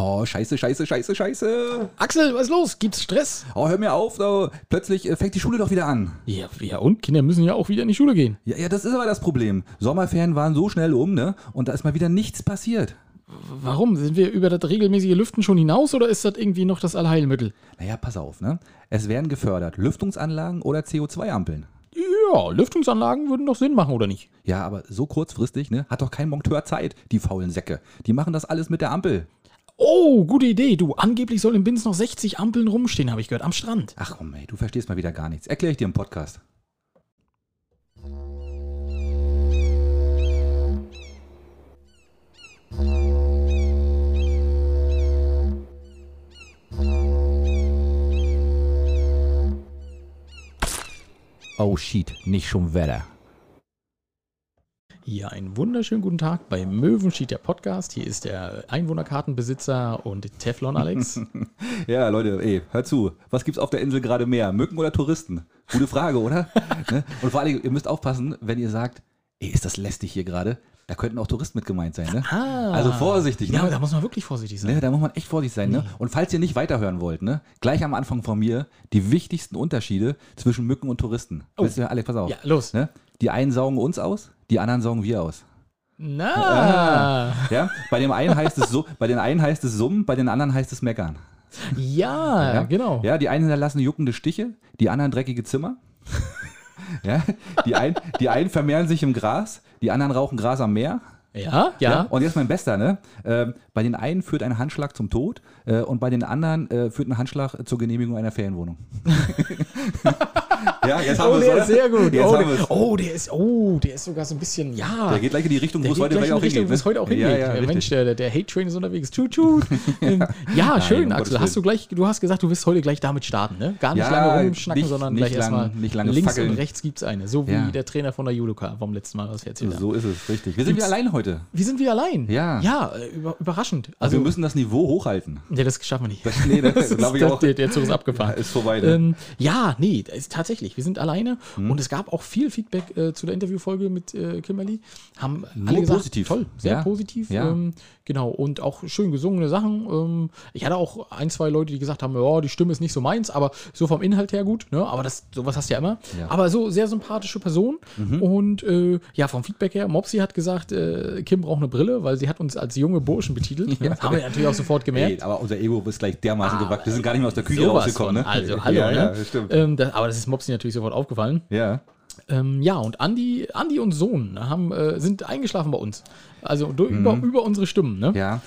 Oh, scheiße, scheiße, scheiße, scheiße. Axel, was ist los? Gibt's Stress? Oh, hör mir auf, oh. plötzlich äh, fängt die Schule doch wieder an. Ja, ja, und Kinder müssen ja auch wieder in die Schule gehen. Ja, ja, das ist aber das Problem. Sommerferien waren so schnell um, ne? Und da ist mal wieder nichts passiert. Warum? Sind wir über das regelmäßige Lüften schon hinaus oder ist das irgendwie noch das Allheilmittel? Naja, pass auf, ne? Es werden gefördert Lüftungsanlagen oder CO2-Ampeln. Ja, Lüftungsanlagen würden doch Sinn machen, oder nicht? Ja, aber so kurzfristig, ne? Hat doch kein Monteur Zeit, die faulen Säcke. Die machen das alles mit der Ampel. Oh, gute Idee. Du, angeblich soll in Binz noch 60 Ampeln rumstehen, habe ich gehört, am Strand. Ach komm, ey, du verstehst mal wieder gar nichts. Erkläre ich dir im Podcast. Oh shit, nicht schon Wetter. Ja, einen wunderschönen guten Tag bei Möwenschied, der Podcast. Hier ist der Einwohnerkartenbesitzer und Teflon Alex. Ja, Leute, ey, hör zu. Was gibt's auf der Insel gerade mehr? Mücken oder Touristen? Gute Frage, oder? ne? Und vor allem, ihr müsst aufpassen, wenn ihr sagt, ey, ist das lästig hier gerade? Da könnten auch Touristen mit gemeint sein, ne? Ah. Also vorsichtig, ne? Ja, da muss man wirklich vorsichtig sein. Ne, da muss man echt vorsichtig sein. Ne? Und falls ihr nicht weiterhören wollt, ne, gleich am Anfang von mir die wichtigsten Unterschiede zwischen Mücken und Touristen. Weißt du, Alex, pass auf. Ja, los. Ne? Die einen saugen uns aus, die anderen saugen wir aus. Na. Ja? Bei dem einen heißt es so, bei den einen heißt es summen, bei den anderen heißt es meckern. Ja, Ja? genau. Ja, die einen hinterlassen juckende Stiche, die anderen dreckige Zimmer. ja? die, ein, die einen vermehren sich im Gras, die anderen rauchen Gras am Meer. Ja, ja. Und jetzt mein Bester, ne? Ähm, bei den einen führt ein Handschlag zum Tod äh, und bei den anderen äh, führt ein Handschlag zur Genehmigung einer Ferienwohnung. ja, jetzt Oh, der ist sehr gut. Jetzt Oh haben der, oh, der ist, oh, der ist sogar so ein bisschen, ja. Der geht gleich in die Richtung, wo es heute gleich auch hingeht. es heute auch hingeht. Ja, ja, der. Mensch, der, der Hate Train ist unterwegs. Tschut, tschut. Ähm, ja, schön, um Axel. Gottes Hast du gleich, du hast gesagt, du wirst heute gleich damit starten, ne? Gar nicht Ja, lange rumschnacken, nicht- sondern gleich erstmal nicht lange links fackeln. und rechts gibt's eine. So wie der Trainer von der Judoka vom letzten Mal, was wir erzählt haben. So ist es, richtig. Wir sind wieder allein heute. Wir sind wieder allein. Ja. Ja, äh, über, überraschend. Also Also, wir müssen das Niveau hochhalten. ja, das schaffen wir nicht. Nee, das, glaube ich auch. Der, Zug ist abgefahren. Ist vorbei, ne? Ähm, ja, nee, ist tatsächlich. Wir sind alleine Hm. und es gab auch viel Feedback äh, zu der Interviewfolge mit äh, Kimberly. Haben Nur alle gesagt, positiv. toll, sehr Ja. positiv. Ja. Ähm, genau, und auch schön gesungene Sachen. Ähm, ich hatte auch ein, zwei Leute, die gesagt haben, ja, die Stimme ist nicht so meins, aber so vom Inhalt her gut. Ne? Aber das, sowas hast du ja immer. Ja. Mhm. Aber so sehr sympathische Person. Und äh, ja, vom Feedback her, Mopsy hat gesagt, äh, Kim braucht eine Brille, weil sie hat uns als junge Burschen betitelt. Das haben wir natürlich auch sofort gemerkt. Ey, aber unser Ego ist gleich dermaßen gewackt. Wir sind gar nicht mehr aus der Küche rausgekommen. Ne? Also, hallo, ja, ne? ja, stimmt. Ähm, das, aber das ist Mopsy natürlich sofort aufgefallen. Ja. Ähm, ja, und Andi, Andi und Sohn haben, äh, sind eingeschlafen bei uns. Also du, über, über unsere Stimmen, ne? Mhm. Ja.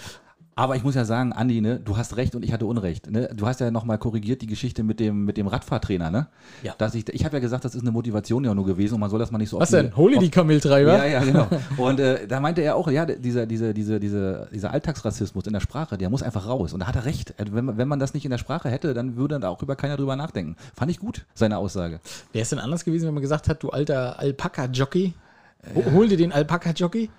Aber ich muss ja sagen, Andi, ne, du hast recht und ich hatte Unrecht. Ne? Du hast ja nochmal korrigiert die Geschichte mit dem, mit dem Radfahrtrainer. Ne? Ja. Dass ich ich habe ja gesagt, das ist eine Motivation ja nur gewesen und man soll das mal nicht so Was denn? Hol dir die Kameltreiber? Ja, ja, genau. Und äh, da meinte er auch, ja, dieser, dieser, dieser, dieser, dieser Alltagsrassismus in der Sprache, der muss einfach raus. Und da hat er recht. Wenn, man- wenn man das nicht in der Sprache hätte, dann würde da auch über keiner drüber nachdenken. Fand ich gut, seine Aussage. Wäre es denn anders gewesen, wenn man gesagt hat, du alter Alpaka-Jockey? Ho- Hol dir den Alpaka-Jockey?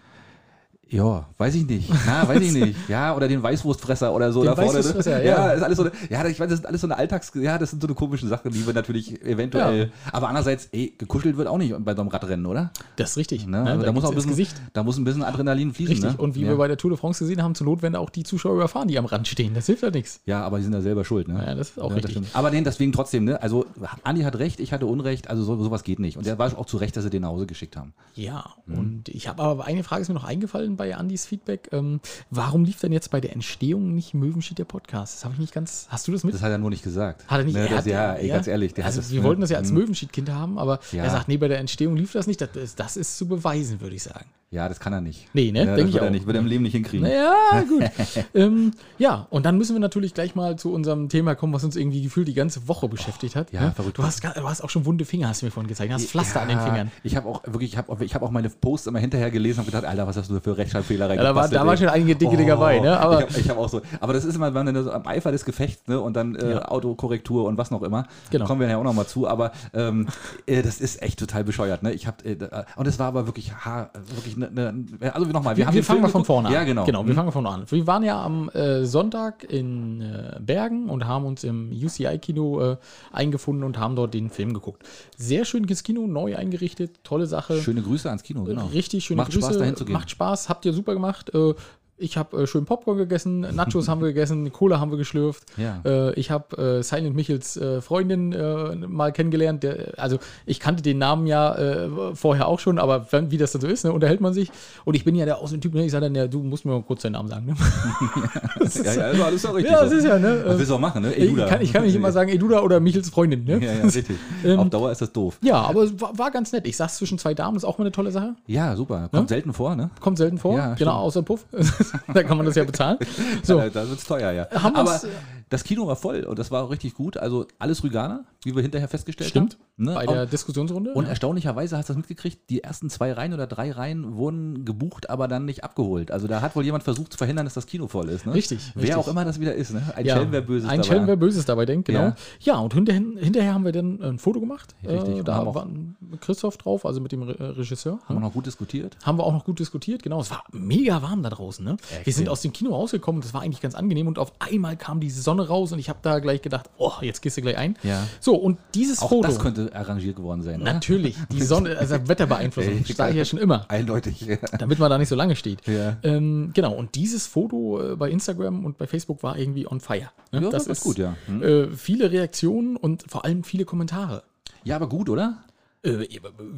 Ja, weiß ich nicht. Na, weiß ich nicht. Ja, oder den Weißwurstfresser oder so Den da vorne. ne? Weißwurstfresser, ja. ja. ist alles so eine, ja, ich weiß, das ist alles so eine Alltags, ja, das sind so eine komischen Sachen, die wir natürlich eventuell, aber andererseits, ey, gekuschelt wird auch nicht bei so einem Radrennen, oder? Das ist richtig. Ne? Ne? Also da, muss auch ein bisschen, Gesicht. da muss ein bisschen Adrenalin fließen. Richtig. Ne? Und wie ja. wir bei der Tour de France gesehen haben, zur Notwende auch die Zuschauer überfahren, die am Rand stehen. Das hilft ja nichts. Ja, aber die sind da selber schuld, ne? Ja, das ist auch richtig. aber nee, deswegen trotzdem, ne? Also, Andi hat recht, ich hatte Unrecht, also so, sowas geht nicht. Und der war auch zu Recht, dass sie den nach Hause geschickt haben. Ja, Mhm. und ich habe aber eine Frage ist mir noch eingefallen bei Andys Feedback. Ähm, warum lief denn jetzt bei der Entstehung nicht Möwenschied der Podcast? Das habe ich nicht ganz. Hast du das mit? Das hat er nur nicht gesagt. Hat er nicht? Ne, er das, ja, ey, ganz ehrlich. Also das, wir ne? wollten das ja als Mhm. Möwenschied-Kind haben, aber Ja. er sagt, nee, bei der Entstehung lief das nicht. Das ist, das ist zu beweisen, würde ich sagen. Ja, das kann er nicht. Nee, ne? Ja, Denk das ich wird er auch. nicht, wird er im Leben nicht hinkriegen. Naja, gut. ähm, ja, und dann müssen wir natürlich gleich mal zu unserem Thema kommen, was uns irgendwie gefühlt die ganze Woche beschäftigt hat. Ja, ne? verrückt. Du hast, du hast auch schon wunde Finger, hast du mir vorhin gezeigt. Du hast Pflaster an den Ja, Fingern. Ich habe auch wirklich, ich habe auch, ich hab auch meine Posts immer hinterher gelesen und gedacht, Alter, was hast du für Rechtschreibfehler da war- reingebastelt, da war ey? schon einige dicke Dinger bei, ne? Aber- ich habe hab auch so, aber das ist immer, wenn man so am Eifer des Gefechts, ne, und dann äh, Ja. Autokorrektur und was noch immer, Genau. kommen wir ja auch noch mal zu, aber ähm, äh, das ist echt total bescheuert, ne? Ich habe, äh, und es war aber wirklich, ha, wirklich, ne, ne, also nochmal, Wir, wir, den fangen Film mal von vorne an. Ja, genau. Genau, wir Mhm. fangen von vorne an. Wir waren ja am äh, Sonntag in äh, Bergen und haben uns im UCI-Kino äh, eingefunden und haben dort den Film geguckt. Sehr schönes Kino, neu eingerichtet, tolle Sache. Schöne Grüße ans Kino, genau. Richtig schöne Macht Grüße. Spaß, dahin zu gehen. Macht Spaß, habt ihr super gemacht. Äh, ich habe äh, schön Popcorn gegessen, Nachos haben wir gegessen, Cola haben wir geschlürft. Ja. Äh, ich habe äh, Silent Michels äh, Freundin äh, mal kennengelernt. Der, also ich kannte den Namen ja äh, vorher auch schon, aber wenn, wie das dann so ist, ne, unterhält man sich. Und ich bin ja der Außentyp, ne, ich sage dann, ja, du musst mir mal kurz deinen Namen sagen. Ne? Ja, ja, also alles auch richtig. ja, das ist ja, ne? Was willst du auch machen, ne? Ich Eduda. kann, ich kann nicht immer sagen Eduda oder Michels Freundin, ne? Ja, ja, richtig. Ähm, Auf Dauer ist das doof. Ja, aber es war, war ganz nett. Ich saß zwischen zwei Damen, ist auch mal eine tolle Sache. Ja, super. Kommt selten vor, ne? Kommt selten vor. Ja, genau, außer im Da kann man das ja bezahlen. So, Ja, da wird's teuer, ja. Haben Aber das Kino war voll und das war auch richtig gut. Also alles Rüganer, wie wir hinterher festgestellt Stimmt. haben. Ne? bei Auch- der Diskussionsrunde. Und ja. erstaunlicherweise hast du das mitgekriegt, die ersten zwei Reihen oder drei Reihen wurden gebucht, aber dann nicht abgeholt. Also da hat wohl jemand versucht zu verhindern, dass das Kino voll ist. Ne? Richtig, Wer richtig. auch immer das wieder ist. Ne? Ein Ja, Schelm, wer Böses Ein dabei. Schelm, wer Böses dabei denkt, genau. Ja. Ja, und hinterher, hinterher haben wir dann ein Foto gemacht. Richtig, Äh, da haben auch- war Christoph drauf, also mit dem Re äh, Regisseur. Haben wir noch gut diskutiert. Haben wir auch noch gut diskutiert, genau. Es war mega warm da draußen. Ne? Wir sind aus dem Kino rausgekommen, das war eigentlich ganz angenehm und auf einmal kam die Sonne raus und ich habe da gleich gedacht, oh, jetzt gehst du gleich ein. Ja. So, und dieses Auch Foto. das könnte arrangiert geworden sein. Oder? Natürlich, die Sonne, also Wetterbeeinflussung, das sage ich ja schon immer. Eindeutig. Ja. damit man da nicht so lange steht. Ja. Ähm, genau, und dieses Foto äh, bei Instagram und bei Facebook war irgendwie on fire. Ne? Ja, das ist gut, ja. Hm. Äh, viele Reaktionen und vor allem viele Kommentare. ja, aber gut, oder? Äh,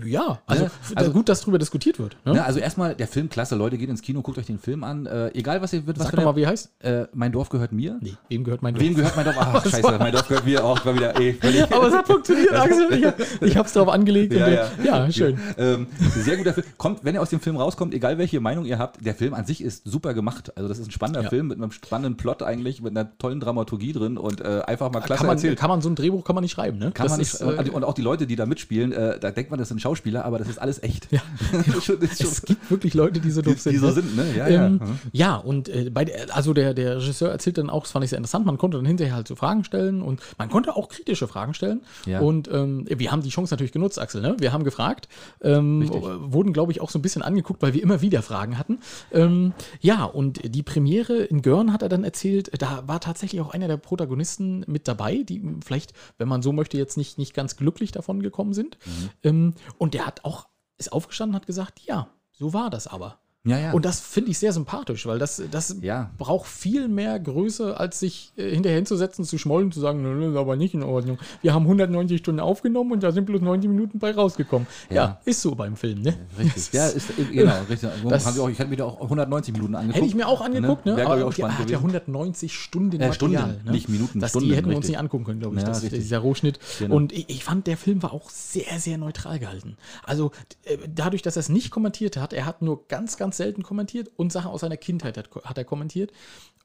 ja, also, Ja, also also- gut, dass drüber diskutiert wird. Ne? Ne, also erstmal der Film, klasse, Leute, geht ins Kino, guckt euch den Film an. Äh, egal, was ihr wird, was Sag doch mal, wie heißt. äh, Mein Dorf gehört mir. Nee, wem gehört mein Wem Dorf? gehört mein Dorf? Ach, scheiße, mein Dorf gehört mir auch. War wieder, völlig. Aber es hat funktioniert, Axel. Ich, hab- ich hab's drauf angelegt. Ja, ja. ja, schön. Ähm, sehr guter Film. Kommt, wenn ihr aus dem Film rauskommt, egal welche Meinung ihr habt, der Film an sich ist super gemacht. Also das ist ein spannender Ja. Film mit einem spannenden Plot eigentlich, mit einer tollen Dramaturgie drin und äh, einfach mal klasse Kann man, erzählt. kann man so ein Drehbuch kann man nicht schreiben, ne? Kann Das man nicht, ist, äh, und auch die Leute, die da mitspielen, da denkt man, das sind Schauspieler, aber das ist alles echt. Ja. schon, ist schon, es gibt wirklich Leute, die so die, doof sind. die so ne? sind, ne? Ja, ähm, ja. Mhm. ja, und äh, bei der, also der, der Regisseur erzählt dann auch, das fand ich sehr interessant, man konnte dann hinterher halt so Fragen stellen und man konnte auch kritische Fragen stellen. Ja. Und ähm, wir haben die Chance natürlich genutzt, Axel, ne? Wir haben gefragt, ähm, wurden, glaube ich, auch so ein bisschen angeguckt, weil wir immer wieder Fragen hatten. Ähm, ja, und die Premiere in Görn hat er dann erzählt, da war tatsächlich auch einer der Protagonisten mit dabei, die vielleicht, wenn man so möchte, jetzt nicht, nicht ganz glücklich davon gekommen sind. Mhm. Ähm, und der hat auch, ist aufgestanden und hat gesagt, ja, so war das aber. Ja, ja. Und das finde ich sehr sympathisch, weil das, das Ja. braucht viel mehr Größe, als sich äh, hinterher hinzusetzen, zu schmollen, zu sagen, nö, das ist aber nicht in Ordnung. Wir haben 190 Stunden aufgenommen und da sind bloß 90 Minuten bei rausgekommen. Ja, Ja. ist so beim Film, ne? Richtig. Ja, ist, äh, genau, richtig. Das- haben wir auch, ich hätte mir da auch 190 Minuten angeguckt. Hätte ich mir auch angeguckt, ne? Wäre, Aber auch der spannend hat ja gewesen. 190 Stunden Äh, Stunden, Material, ne? nicht Minuten, das, Stunden, Die hätten wir uns nicht angucken können, glaube ich, Ja, das, dieser Rohschnitt. Genau. Und ich, ich fand, der Film war auch sehr, sehr neutral gehalten. Also äh, dadurch, dass er es nicht kommentiert hat, er hat nur ganz, ganz selten kommentiert und Sachen aus seiner Kindheit hat, hat er kommentiert.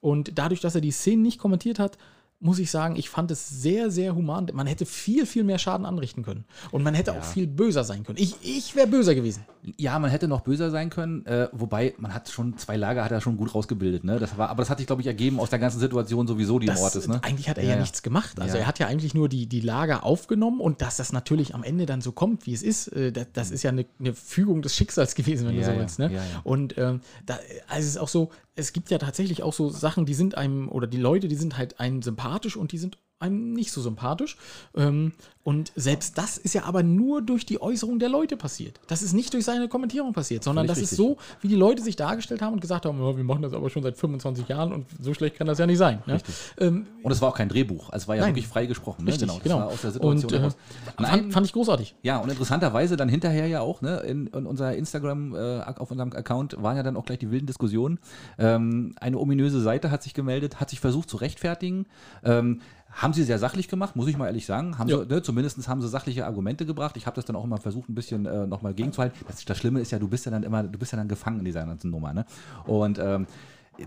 Und dadurch, dass er die Szenen nicht kommentiert hat, muss ich sagen, ich fand es sehr, sehr human. Man hätte viel, viel mehr Schaden anrichten können. Und man hätte auch viel böser sein können. Ich, ich wäre böser gewesen. Ja, man hätte noch böser sein können, äh, wobei man hat schon zwei Lager hat er schon gut rausgebildet, ne? Das war, aber das hat sich, glaube ich, ergeben aus der ganzen Situation sowieso, die im Das, Ort ist, ne? Eigentlich hat er Ja, ja, ja. nichts gemacht. Also er hat ja eigentlich nur die, die Lager aufgenommen und dass das natürlich am Ende dann so kommt, wie es ist, äh, das, das ist ja eine, eine Fügung des Schicksals gewesen, wenn du so willst. Ne? Und ähm, da, also es ist auch so, es gibt ja tatsächlich auch so Sachen, die sind einem, oder die Leute, die sind halt einem sympathisch und die sind einem nicht so sympathisch. Ähm, und selbst das ist ja aber nur durch die Äußerung der Leute passiert. Das ist nicht durch seine Kommentierung passiert, sondern das ist richtig. so, wie die Leute sich dargestellt haben und gesagt haben, ja, wir machen das aber schon seit 25 Jahren und so schlecht kann das ja nicht sein. Ne? Ähm, Und es war auch kein Drehbuch, also es war ja Nein. wirklich frei gesprochen, ne? Richtig, genau. war aus der Situation und, äh, heraus. fand, ich großartig. Ja, und interessanterweise dann hinterher ja auch, ne, in, in unserer Instagram, äh, auf unserem Account waren ja dann auch gleich die wilden Diskussionen. Ähm, eine ominöse Seite hat sich gemeldet, hat sich versucht zu rechtfertigen. Ähm, haben sie sehr sachlich gemacht, muss ich mal ehrlich sagen. Haben Ja. sie, ne, zumindest haben sie sachliche Argumente gebracht. Ich habe das dann auch immer versucht, ein bisschen äh, nochmal gegenzuhalten. Das, das Schlimme ist ja, du bist ja dann immer, du bist ja dann gefangen in dieser ganzen Nummer. Ne? Und ähm,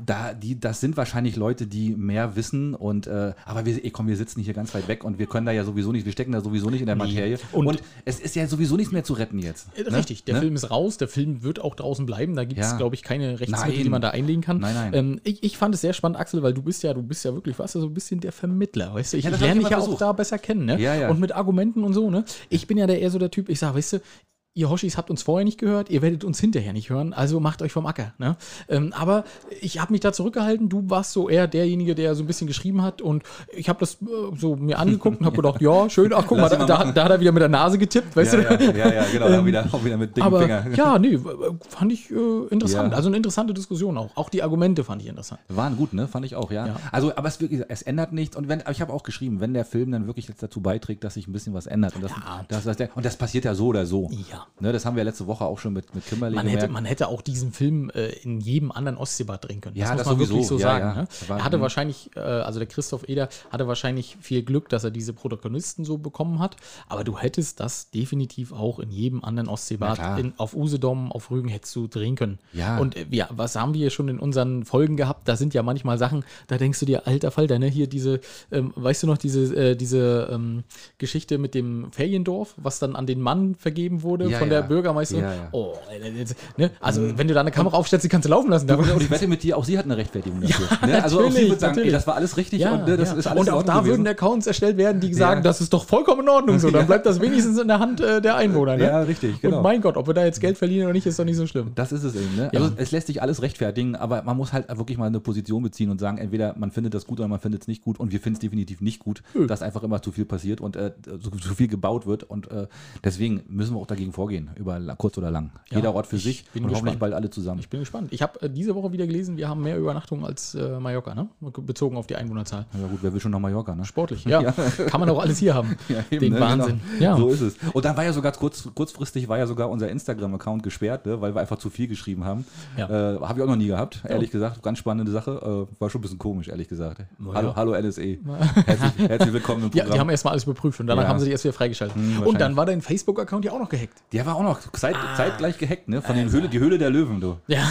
da, die, das sind wahrscheinlich Leute, die mehr wissen und äh, aber wir, ey, komm, wir sitzen hier ganz weit weg und wir können da ja sowieso nicht, wir stecken da sowieso nicht in der Materie. Und- Und, es ist ja sowieso nichts mehr zu retten jetzt. Äh, ne? Richtig, der Ne? Film ist raus, der Film wird auch draußen bleiben. Da gibt es, Ja. glaube ich, keine Rechtsmittel, die man da einlegen kann. Nein, nein. Ähm, ich, ich fand es sehr spannend, Axel, weil du bist ja, du bist ja wirklich, was, so ein bisschen der Vermittler, weißt du? Ich, Ja, lerne ich dich ja auch da besser kennen, ne? Ja, ja. Und mit Argumenten und so, ne? Ich bin ja der eher so der Typ, ich sage, weißt du, ihr Hoshis habt uns vorher nicht gehört, ihr werdet uns hinterher nicht hören, also macht euch vom Acker. Ne? Ähm, aber ich habe mich da zurückgehalten, du warst so eher derjenige, der so ein bisschen geschrieben hat und ich habe das äh, so mir angeguckt und habe gedacht, ja, schön, ach guck mal, mal da, da hat er wieder mit der Nase getippt, weißt Ja, du? ja, ja, ja, genau. auch, wieder, auch wieder mit dicken Aber Finger. ja, nee, fand ich äh, interessant. Ja. Also eine interessante Diskussion auch. Auch die Argumente fand ich interessant. Waren gut, ne? Fand ich auch, ja. Ja. Also, aber es, wirklich, es ändert nichts. Und wenn, aber ich habe auch geschrieben, wenn der Film dann wirklich jetzt dazu beiträgt, dass sich ein bisschen was ändert. Und das, das, das, und das passiert ja so oder so. Ja. Ne, das haben wir letzte Woche auch schon mit, mit Kimberly Man hätte, gemerkt. man hätte auch diesen Film äh, in jedem anderen Ostseebad drehen können. Ja, muss das man sowieso. wirklich so Ja, sagen. ja. Ne? Das er hatte mhm. wahrscheinlich, äh, also der Christoph Eder hatte wahrscheinlich viel Glück, dass er diese Protagonisten so bekommen hat. Aber du hättest das definitiv auch in jedem anderen Ostseebad, in, auf Usedom, auf Rügen hättest du drehen können. Ja. Und äh, ja, was haben wir schon in unseren Folgen gehabt? Da sind ja manchmal Sachen, da denkst du dir, alter Falter, ne? Hier diese, ähm, weißt du noch, diese, äh, diese ähm, Geschichte mit dem Feriendorf, was dann an den Mann vergeben wurde Ja, von ja. der Bürgermeisterin. Ja. Oh, ne? Also, wenn du da eine Kamera aufstellst, die kannst du laufen lassen. Da, und ich wette mit dir, auch sie hat eine Rechtfertigung dafür. ne? Also auch sie wird sagen, ey, das war alles richtig und ne, das ist alles und auch da gewesen. würden Accounts erstellt werden, die sagen, das ist doch vollkommen in Ordnung so. Dann bleibt das wenigstens in der Hand äh, der Einwohner. Ne? Ja, richtig, genau. Und mein Gott, ob wir da jetzt Geld verlieren oder nicht, ist doch nicht so schlimm. Das ist es eben. Ne? Also es lässt sich alles rechtfertigen, aber man muss halt wirklich mal eine Position beziehen und sagen, entweder man findet das gut oder man findet es nicht gut und wir finden es definitiv nicht gut, dass einfach immer zu viel passiert und äh, so, zu viel gebaut wird und äh, deswegen müssen wir auch dagegen vorgehen, über la- kurz oder lang. Ja, Jeder Ort für ich sich bin und hoffentlich gespannt. bald alle zusammen. Ich bin gespannt. Ich habe äh, diese Woche wieder gelesen, wir haben mehr Übernachtungen als äh, Mallorca, ne? bezogen auf die Einwohnerzahl. ja gut, wer will schon nach Mallorca, ne? Sportlich, ja. Kann man auch alles hier haben. Ja, eben, Den ne? Wahnsinn. Genau. Ja. So ist es. Und dann war ja sogar kurz, kurzfristig war ja sogar unser Instagram-Account gesperrt, ne? weil wir einfach zu viel geschrieben haben. Ja. Äh, Habe ich auch noch nie gehabt, ehrlich gesagt. Ganz spannende Sache. Äh, war schon ein bisschen komisch, ehrlich gesagt. Hallo, ja. hallo NSE. Herzlich, herzlich willkommen im Ja, Programm. die haben erstmal alles überprüft und danach Ja. haben sie die erst wieder freigeschaltet. Hm, und dann war dein Facebook-Account ja auch noch gehackt. Der war auch noch zeit, Ah. zeitgleich gehackt, ne? Von den Höhle, die Höhle der Löwen, du. Ja.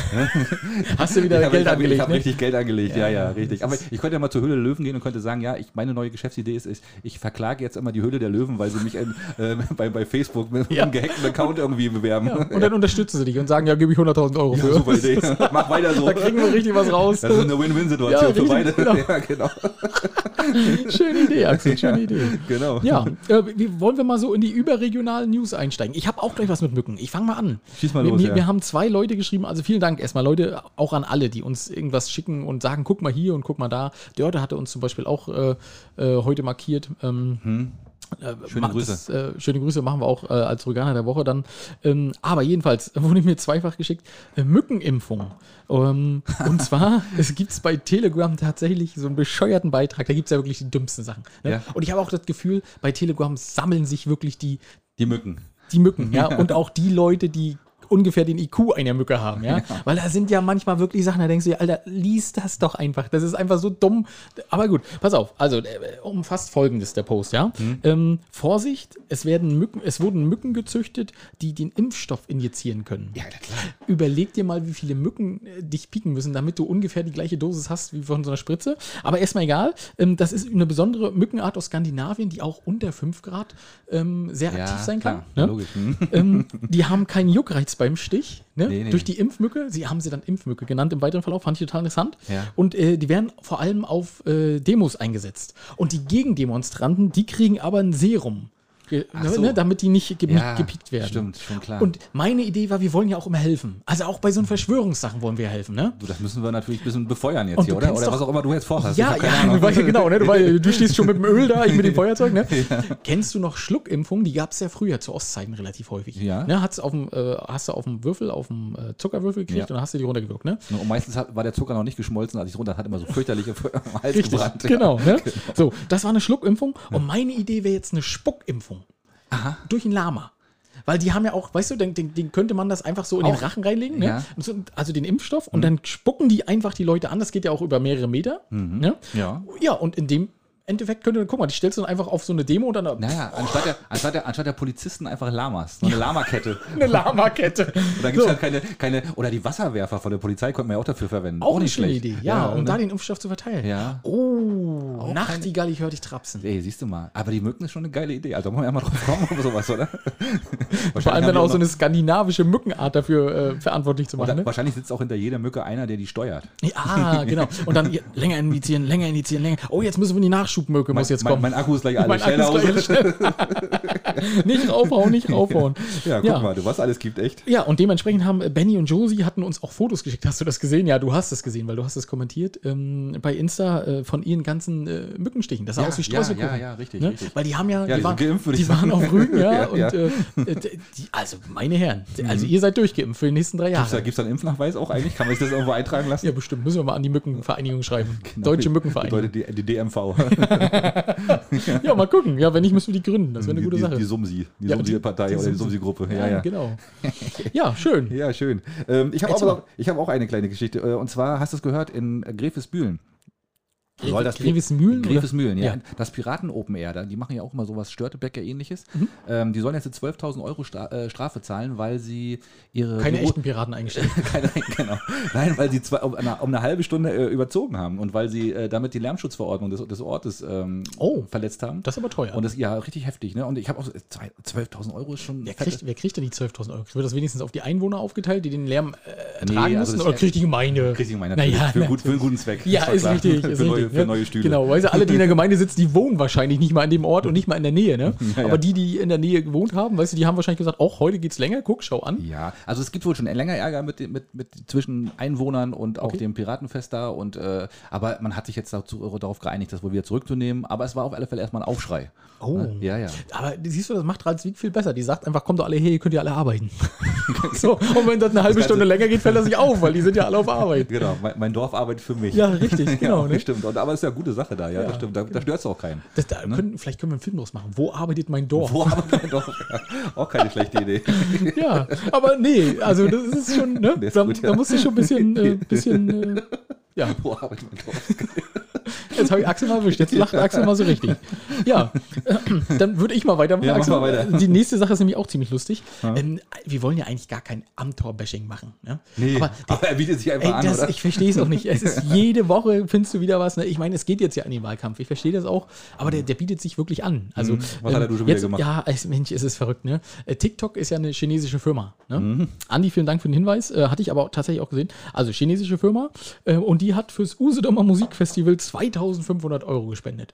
Hast du wieder Ich Geld ich hab- angelegt, Ich habe ne? richtig Geld angelegt, ja, ja, richtig. Aber ich könnte ja mal zur Höhle der Löwen gehen und könnte sagen, ja, ich, meine neue Geschäftsidee ist, ist, ich verklage jetzt immer die Höhle der Löwen, weil sie mich in, äh, bei, bei Facebook mit Ja. einem gehackten Account irgendwie bewerben. Ja, und dann unterstützen sie dich und sagen, ja, gebe ich 100.000 Euro Ja, für. super Idee. Mach weiter so. Da kriegen wir richtig was raus. Das ist eine Win-Win-Situation Ja, für beide. genau. Ja, genau. Schöne Idee, Axel, schöne Idee. genau. Ja, äh, wie, wollen wir mal so in die überregionalen News einsteigen? Ich habe auch gleich was mit Mücken. Ich fange mal an. Schieß mal wir, los, wir, ja. wir haben zwei Leute geschrieben, also vielen Dank erstmal Leute, auch an alle, die uns irgendwas schicken und sagen, guck mal hier und guck mal da. Dörte hatte uns zum Beispiel auch äh, äh, heute markiert. Ähm, äh, Hm. Schöne macht Grüße. Das, äh, schöne Grüße machen wir auch äh, als Rüganer der Woche dann. Ähm, aber jedenfalls wurde mir zweifach geschickt, äh, Mückenimpfung. Ähm, und zwar, es gibt bei Telegram tatsächlich so einen bescheuerten Beitrag, da gibt es ja wirklich die dümmsten Sachen. Ne? Ja. Und ich habe auch das Gefühl, bei Telegram sammeln sich wirklich die, Die Mücken. Die Mücken, ja, und auch die Leute, die ungefähr den IQ einer Mücke haben, ja? Weil da sind ja manchmal wirklich Sachen, da denkst du dir, Alter, lies das doch einfach. Das ist einfach so dumm. Aber gut, pass auf. Also, äh, umfasst folgendes der Post, ja. Ähm, Vorsicht, es werden Mücken, es wurden Mücken gezüchtet, die den Impfstoff injizieren können. Ja, klar. Überleg dir mal, wie viele Mücken äh, dich pieken müssen, damit du ungefähr die gleiche Dosis hast wie von so einer Spritze. Aber erstmal egal. Ähm, das ist eine besondere Mückenart aus Skandinavien, die auch unter 5 Grad ähm, sehr Ja, aktiv sein klar. kann. Ne? Logisch. Hm. ähm, die haben keinen Juckreiz beim Stich. Ne? Nee, nee. Durch die Impfmücke. Sie haben sie dann Impfmücke genannt im weiteren Verlauf. Fand ich total interessant. Ja. Und äh, die werden vor allem auf äh, Demos eingesetzt. Und die Gegendemonstranten, die kriegen aber ein Serum. Ne, so. ne, damit die nicht ge Ja, gepiekt werden. Stimmt, schon klar. Und meine Idee war, wir wollen ja auch immer helfen. Also auch bei so Verschwörungssachen wollen wir helfen, ne? du, das müssen wir natürlich ein bisschen befeuern jetzt hier, oder? Oder doch- was auch immer du jetzt vorhast. Ja, ja, du weißt ja genau, ne? Du, weißt, du stehst schon mit dem Öl da, ich mit dem Feuerzeug, ne? Kennst du noch Schluckimpfung? Die gab es ja früher zu Ostzeiten relativ häufig. Ja. Ne? Hat's auf dem, äh, hast du auf dem Würfel, auf dem äh, Zuckerwürfel gekriegt Ja. und dann hast du die runtergewirkt, ne? Und meistens hat, war der Zucker noch nicht geschmolzen, als ich runter hat immer so fürchterliche Hals Richtig, gebrannt. genau, ne? So, das war eine Schluckimpfung und meine Idee wäre jetzt eine Spuckimpfung. Durch ein Lama. Weil die haben ja auch, weißt du, den, den, den könnte man das einfach so in den Auch- Rachen reinlegen, ne? Ja. Mhm. Also den Impfstoff und dann spucken die einfach die Leute an. Das geht ja auch über mehrere Meter. Ne? Ja. Ja, und in dem Endeffekt könnte, guck mal, die stellst du dann einfach auf so eine Demo und dann Naja, anstatt der, anstatt, der, anstatt der Polizisten einfach Lamas. So eine Lamakette. eine Lama-Kette. Und dann gibt es halt keine, keine, oder die Wasserwerfer von der Polizei könnte man ja auch dafür verwenden. Auch eine schöne Idee. Ja, um ne? da den Impfstoff zu verteilen. Ja. Oh, Auch Nachtigall, ich höre dich trapsen. Ey, siehst du mal. Aber die Mücken ist schon eine geile Idee. Also muss man ja mal drauf kommen oder sowas, oder? Vor allem dann auch so eine skandinavische Mückenart dafür äh, verantwortlich zu machen. Oder Ne? Wahrscheinlich sitzt auch hinter jeder Mücke einer, der die steuert. Ja, genau. Und dann ja, länger indizieren, länger indizieren, länger. Oh, jetzt müssen wir die Nachschubmücke, muss jetzt mein, kommen. Mein Akku ist gleich alle. Mein Schnell Akku ist gleich nicht raufhauen, nicht raufhauen. Ja, guck Ja. mal, du was alles gibt, echt. Ja, und dementsprechend haben Benny und Josie hatten uns auch Fotos geschickt. Hast du das gesehen? Ja, du hast es gesehen, weil du hast es kommentiert ähm, bei Insta äh, von ihren ganzen äh, Mückenstichen. Das sah Ja, aus wie Streuselkuchen. ja, ja, richtig, Ne? richtig. Weil die haben ja, Ja, die waren, geimpft, die waren auf Rügen, ja. Und. Äh, äh, die, also meine Herren, also ihr seid durchgeimpft für die nächsten drei Jahre. gibt's da einen Impfnachweis auch eigentlich? Kann man sich das irgendwo eintragen lassen? Ja, bestimmt. Müssen wir mal an die Mückenvereinigung schreiben. Genau. Deutsche Mückenvereinigung. Bedeutet die, die DMV. Ja, mal gucken. Ja, wenn nicht, müssen wir die gründen. Das wäre eine die, gute Sache. Die Sumsi. Die Ja, Sumsi-Partei oder die Sumsi. Sumsi-Gruppe. Ja, ja. genau. Ja, schön. Ja, schön. Ähm, ich habe auch, ich hab auch eine kleine Geschichte. Äh, Und zwar, hast du es gehört, in Grefesbühlen. Soll das Grevesmühlen? oder? Grefesmühlen, ja. Ja. Das Piraten Open Air, die machen ja auch immer sowas Störtebecker ähnliches. Mhm. Ähm, die sollen jetzt 12.000 Euro äh, Strafe zahlen, weil sie ihre. Keine Büro- echten Piraten eingestellt. Keine, genau. Nein, weil sie zwei, um, eine, um eine halbe Stunde äh, überzogen haben und weil sie äh, damit die Lärmschutzverordnung des, des Ortes ähm, Oh. verletzt haben. Das ist aber teuer. und das ja richtig heftig, ne? Und ich habe auch so, zwei- 12.000 Euro ist schon. Wer kriegt, wer kriegt denn die 12.000 Euro? Wird das wenigstens auf die Einwohner aufgeteilt, die den Lärm äh, Nee, ertragen also müssen? Oder kriegt die Gemeinde? Kriegt die Gemeinde Naja, für, gut, für einen guten Zweck. Ja, ist klar. richtig. Für, Ist neue, richtig für ne? neue Stühle. Genau, weil sie alle, die in der Gemeinde sitzen, die wohnen wahrscheinlich nicht mal in dem Ort und nicht mal in der Nähe. Ne? Ja. Aber die, die in der Nähe gewohnt haben, weißt du, die haben wahrscheinlich gesagt, auch heute geht's länger, guck, schau an. Ja, also es gibt wohl schon länger Ärger mit, mit, mit zwischen Einwohnern und auch Okay. dem Piratenfest da. Und, äh, aber man hat sich jetzt dazu, darauf geeinigt, das wohl wieder zurückzunehmen. Aber es war auf alle Fälle erstmal ein Aufschrei. Oh. Ja, ja. Aber siehst du, das macht Ralswiek viel besser. Die sagt einfach, kommt doch alle her, ihr könnt ja alle arbeiten. so, und wenn das eine halbe Ganze- Stunde länger geht, fällt er sich auf, weil die sind ja alle auf Arbeit. Genau, mein, mein Dorf arbeitet für mich. Ja, richtig, genau. ja, ne? stimmt. Und, aber es ist ja eine gute Sache da, ja, das stimmt. Da, da stört es auch keinen. Das, da können, vielleicht können wir einen Film draus machen. Wo arbeitet mein Dorf? Wo arbeitet mein Dorf? Ja, auch keine schlechte Idee. Ja, aber nee, also das ist schon, ne? Ist Da, gut, ja. da musst du schon ein bisschen, äh, bisschen äh, ja, Wo arbeitet mein Dorf? jetzt habe ich Axel mal erwischt. Jetzt lacht Axel mal so richtig. Ja, dann würde ich mal weitermachen. Ja, Axel. mal weiter. Die nächste Sache ist nämlich auch ziemlich lustig. Ähm, wir wollen ja eigentlich gar kein Amtor-Bashing machen. Ne? Nee, aber aber, er bietet sich einfach Ey, an, das, oder? ich verstehe es auch nicht. Es ist jede Woche findest du wieder was. Ne? Ich meine, es geht jetzt ja an den Wahlkampf. Ich verstehe das auch, aber der, der bietet sich wirklich an. Also, Mhm. Was hat er schon wieder jetzt, gemacht? Ja, es, Mensch, ist es verrückt. Ne? Äh, TikTok ist ja eine chinesische Firma. Ne? Mhm. Andi, vielen Dank für den Hinweis. Äh, hatte ich aber tatsächlich auch gesehen. Also chinesische Firma äh, und die hat fürs Usedomer Musikfestival 2500 Euro gespendet.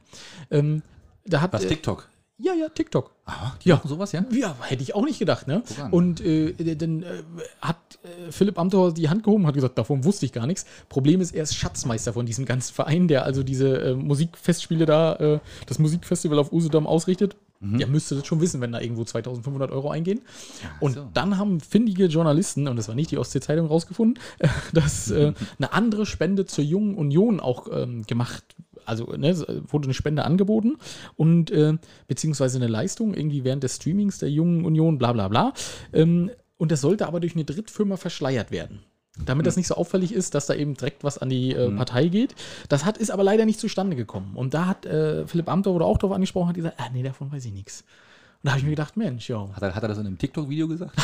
Ähm, da hat, Was, äh, TikTok? ja, ja, TikTok. Aha, die Ja. sowas, ja? Ja, hätte ich auch nicht gedacht, ne? Und äh, dann äh, hat äh, Philipp Amthor die Hand gehoben und hat gesagt, davon wusste ich gar nichts. Problem ist, er ist Schatzmeister von diesem ganzen Verein, der also diese äh, Musikfestspiele da, äh, das Musikfestival auf Usedom ausrichtet. Mhm. Der müsste das schon wissen, wenn da irgendwo 2500 Euro eingehen. Und so. dann haben findige Journalisten, und das war nicht die Ostsee-Zeitung, rausgefunden, dass äh, eine andere Spende zur Jungen Union auch ähm, gemacht also ne, wurde eine Spende angeboten und äh, beziehungsweise eine Leistung irgendwie während des Streamings der Jungen Union, bla bla bla. Ähm, und das sollte aber durch eine Drittfirma verschleiert werden. Damit das nicht so auffällig ist, dass da eben direkt was an die äh, Partei geht. Das hat, ist aber leider nicht zustande gekommen. Und da hat äh, Philipp Amthor wurde auch darauf angesprochen, hat gesagt, ah, nee, davon weiß ich nichts. Und da habe ich mir gedacht, Mensch, ja, Hat er, hat er das in einem TikTok-Video gesagt?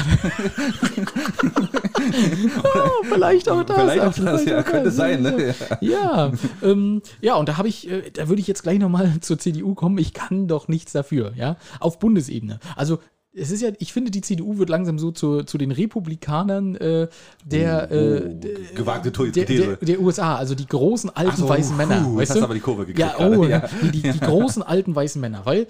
oh, vielleicht auch das. Vielleicht auch vielleicht das, ja, könnte sein, ne? Ja, ähm, ja, und da habe ich, äh, da würde ich jetzt gleich nochmal zur CDU kommen. Ich kann doch nichts dafür, ja, auf Bundesebene. Also es ist ja, ich finde, die CDU wird langsam so zu, zu den Republikanern äh, der, äh, Oh, gewagte der, der, der USA, also die großen alten so, weißen Männer. puh, weißt hast du? aber die Kurve gekriegt Ja, oh, ja. Hm. Die, die, die großen alten weißen Männer, weil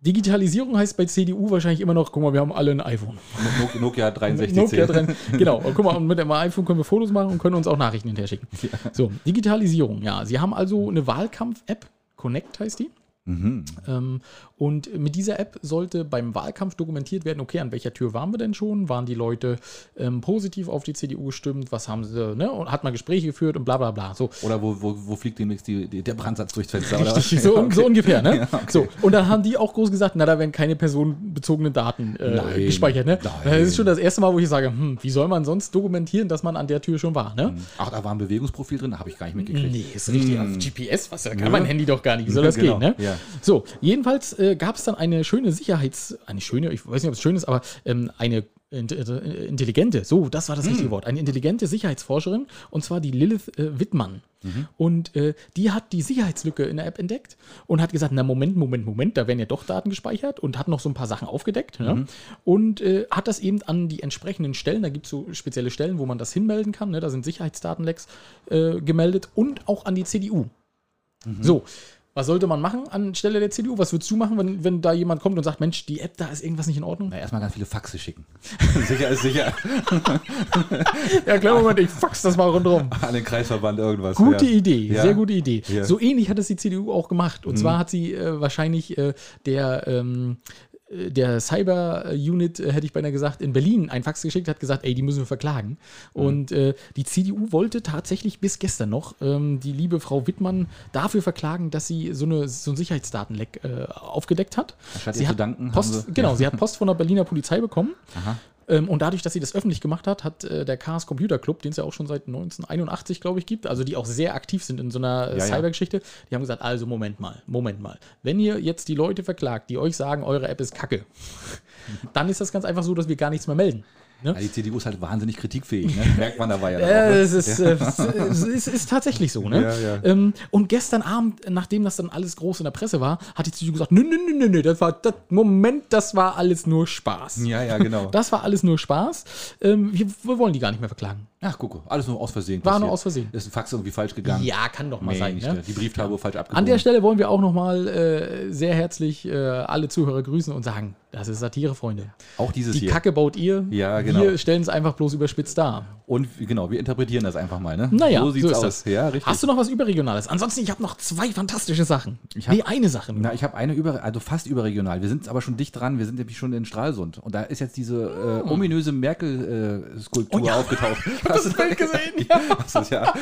Digitalisierung heißt bei CDU wahrscheinlich immer noch, guck mal, wir haben alle ein iPhone. Nok- Nokia 6310. Nokia. Genau. Und guck mal, und mit dem iPhone können wir Fotos machen und können uns auch Nachrichten hinterher schicken. So, Digitalisierung, ja. Sie haben also eine Wahlkampf-App, Connect heißt die. Mhm. Ähm, und mit dieser App sollte beim Wahlkampf dokumentiert werden, okay, an welcher Tür waren wir denn schon? Waren die Leute ähm, positiv auf die CDU gestimmt? Was haben sie, ne? Und hat man Gespräche geführt und bla bla bla. So, Oder wo, wo, wo fliegt demnächst die, die, der Brandsatz durchs Fenster? Richtig, so, Ja, okay. so ungefähr, ne? Ja, okay. So, und dann haben die auch groß gesagt, na, da werden keine personenbezogenen Daten äh, Nein, gespeichert, ne? nein. Das ist schon das erste Mal, wo ich sage, hm, wie soll man sonst dokumentieren, dass man an der Tür schon war, ne? Ach, da war ein Bewegungsprofil drin? Habe ich gar nicht mitgekriegt. Nee, ist richtig. Hm. Auf GPS, was, da kann Ja. mein Handy doch gar nicht. Wie soll das Genau, gehen, ne? So, jedenfalls äh, gab es dann eine schöne Sicherheits-, eine schöne, ich weiß nicht, ob es schön ist, aber ähm, eine äh, intelligente, so, das war das richtige Wort, eine intelligente Sicherheitsforscherin, und zwar die Lilith äh, Wittmann. Und äh, die hat die Sicherheitslücke in der App entdeckt und hat gesagt, na Moment, Moment, Moment, da werden ja doch Daten gespeichert und hat noch so ein paar Sachen aufgedeckt. Ne? Und äh, hat das eben an die entsprechenden Stellen, da gibt es so spezielle Stellen, wo man das hinmelden kann, ne? da sind Sicherheitsdatenlecks äh, gemeldet und auch an die CDU. So, was sollte man machen anstelle der CDU? Was würdest du machen, wenn, wenn da jemand kommt und sagt, Mensch, die App, da ist irgendwas nicht in Ordnung? Na, erstmal ganz viele Faxe schicken. sicher ist sicher. Ja, klar, Moment, ich fax das mal rundherum. An den Kreisverband irgendwas. Gute ja. Idee, Ja. sehr gute Idee. Ja. So ähnlich hat es die CDU auch gemacht. Und zwar hat sie äh, wahrscheinlich äh, der, ähm, äh, der Cyber-Unit, äh, hätte ich beinahe gesagt, in Berlin ein Fax geschickt, hat gesagt, ey, die müssen wir verklagen. Und äh, die CDU wollte tatsächlich bis gestern noch ähm, die liebe Frau Wittmann dafür verklagen, dass sie so, eine, so ein Sicherheitsdatenleck äh, aufgedeckt hat. Anstatt ihr sie zu hat danken, haben Post, genau, Ja. sie hat Post von der Berliner Polizei bekommen. Aha. Ähm, und dadurch, dass sie das öffentlich gemacht hat, hat äh, der Chaos Computer Club, den es ja auch schon seit 1981, glaube ich, gibt, also die auch sehr aktiv sind in so einer äh, Ja, ja. Cybergeschichte, die haben gesagt, also Moment mal, Moment mal. Wenn ihr jetzt die Leute verklagt, die euch sagen, eure App ist kacke, dann ist das ganz einfach so, dass wir gar nichts mehr melden. Ne? Ja, die CDU ist halt wahnsinnig kritikfähig, ne? merkt man dabei ja. Äh, ne? es, ist, äh, es, es ist, ist tatsächlich so. Ne? Ja, ja. Ähm, und gestern Abend, nachdem das dann alles groß in der Presse war, hat die CDU gesagt: Nö, nö, nö, nö, nö, das war, das, Moment, das war alles nur Spaß. Ja, ja, genau. Das war alles nur Spaß. Ähm, wir, wir wollen die gar nicht mehr verklagen. Ach, guck, alles nur aus Versehen. War nur aus Versehen. Ist ein Fax irgendwie falsch gegangen. Ja, kann doch mal Nee, sein. Ne? Die Brieftaube falsch abgebogen. An der Stelle wollen wir auch nochmal äh, sehr herzlich äh, alle Zuhörer grüßen und sagen, das ist Satire, Freunde. Auch dieses Die hier. Kacke baut ihr. Ja, genau. Wir stellen es einfach bloß überspitzt dar. Und genau, wir interpretieren das einfach mal, ne? Naja, so sieht's ist aus. das. Ja, richtig. Hast du noch was Überregionales? Ansonsten, ich habe noch zwei fantastische Sachen. Ich hab- nee, eine Sache. nur. Na, ich habe eine über, also fast überregional. Wir sind aber schon dicht dran. Wir sind nämlich schon in Stralsund. Und da ist jetzt diese äh, ominöse Merkel-Skulptur Oh ja. aufgetaucht. Hast du das Bild gesehen? Ja. Das ist ja,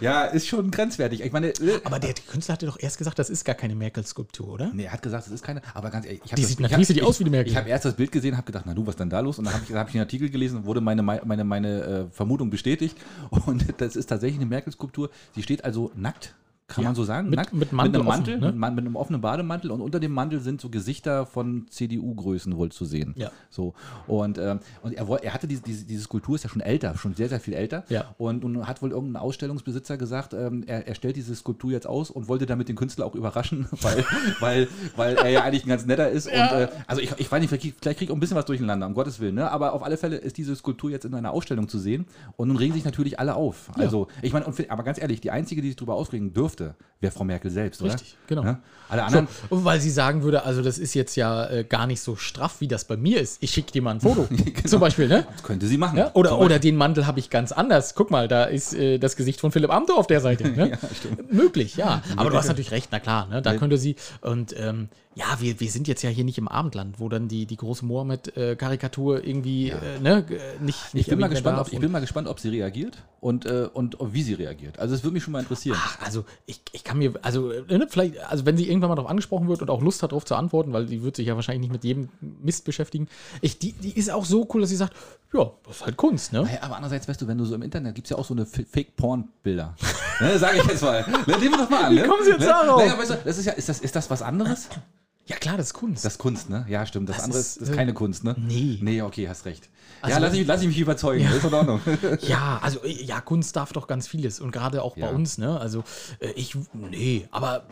ja, ist schon grenzwertig. Ich meine, äh, Aber der Künstler hatte doch erst gesagt, das ist gar keine Merkel-Skulptur, oder? Nee, er hat gesagt, es ist keine, aber ganz ehrlich, ich Die das- sieht- ich natürlich hab- sieht die ich- aus wie die Merkel. Ich habe erst das Bild gesehen, habe gedacht, na du, was denn da los? Und dann habe ich, hab ich den Artikel gelesen, wurde meine, meine, meine äh, Vermutung bestätigt. Und das ist tatsächlich eine Merkel-Skulptur. Sie steht also nackt. Kann Ja, man so sagen? mit- nackt, mit Mantel einem offen, Mantel, ne? mit, mit einem offenen Bademantel und unter dem Mantel sind so Gesichter von CDU-Größen wohl zu sehen. Ja. So. Und, ähm, und er, er hatte diese, diese, diese Skulptur, ist ja schon älter, schon sehr, sehr viel älter. Ja. Und, und hat wohl irgendein Ausstellungsbesitzer gesagt, ähm, er, er stellt diese Skulptur jetzt aus und wollte damit den Künstler auch überraschen, weil, weil, weil er ja eigentlich ein ganz netter ist. Und, äh, also ich, ich weiß nicht, vielleicht krieg, vielleicht krieg ich auch ein bisschen was durcheinander, um Gottes Willen. Ne? Aber auf alle Fälle ist diese Skulptur jetzt in einer Ausstellung zu sehen. Und nun regen sich natürlich alle auf. Also, ich meine, aber ganz ehrlich, die einzige, die sich darüber aufregen dürfte, wäre Frau Merkel selbst, oder? Richtig, genau. Ne? Alle So, anderen. und weil sie sagen würde, also das ist jetzt ja äh, gar nicht so straff, wie das bei mir ist. Ich schicke dir mal ein Foto. Zum Beispiel, ne? Das könnte sie machen. Ja? Oder, oder den Mantel habe ich ganz anders. Guck mal, da ist äh, das Gesicht von Philipp Amthor auf der Seite. Ne? Möglich, ja. Aber du hast natürlich recht, na klar, ne? da könnte sie. Und ähm, ja, wir, wir sind jetzt ja hier nicht im Abendland, wo dann die, die große Mohammed-Karikatur irgendwie äh, ne, g- nicht, Ich nicht bin, mal gespannt, ob, ich bin mal gespannt, ob sie reagiert und, äh, und wie sie reagiert. Also, es würde mich schon mal interessieren. Ach, also ich, ich kann mir, also äh, ne, vielleicht, also wenn sie irgendwann mal darauf angesprochen wird und auch Lust hat, darauf zu antworten, weil die wird sich ja wahrscheinlich nicht mit jedem Mist beschäftigen. Ich, die, die ist auch so cool, dass sie sagt, ja, das ist halt Kunst, ne? Naja, aber andererseits, weißt du, wenn du so im Internet gibt es ja auch so eine Fake-Porn-Bilder. ne, sage ich jetzt mal. Ne, nehmen wir doch mal an. Ne? kommen Sie jetzt ne? darauf? Naja, weißt du, das ist ja, ist das, ist das was anderes? Ja klar, das ist Kunst. Das ist Kunst, ne? Ja, stimmt. Das, Das andere ist, ist, ist äh, keine Kunst, ne? nee. Nee, okay, hast recht. Also ja, lass ich, lass ich mich überzeugen. Ist in Ordnung. ja, also äh, ja, Kunst darf doch ganz vieles und gerade auch Ja. bei uns, ne? Also äh, ich, nee, aber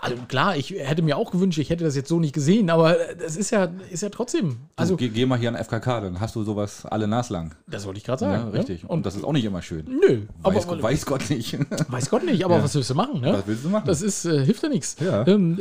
also klar, ich hätte mir auch gewünscht, ich hätte das jetzt so nicht gesehen, aber äh, das ist ja, ist ja trotzdem, Also geh, geh mal hier an FKK, dann hast du sowas alle naslang. das wollte ich gerade Ja, sagen. ne? richtig. Und das ist auch nicht immer schön. Nö, aber Weiß, Gott, weiß Gott nicht. Weiß Gott nicht, aber was willst du machen, ne? Was willst du machen? Das ist, äh, hilft ja nichts. Ja. Ähm,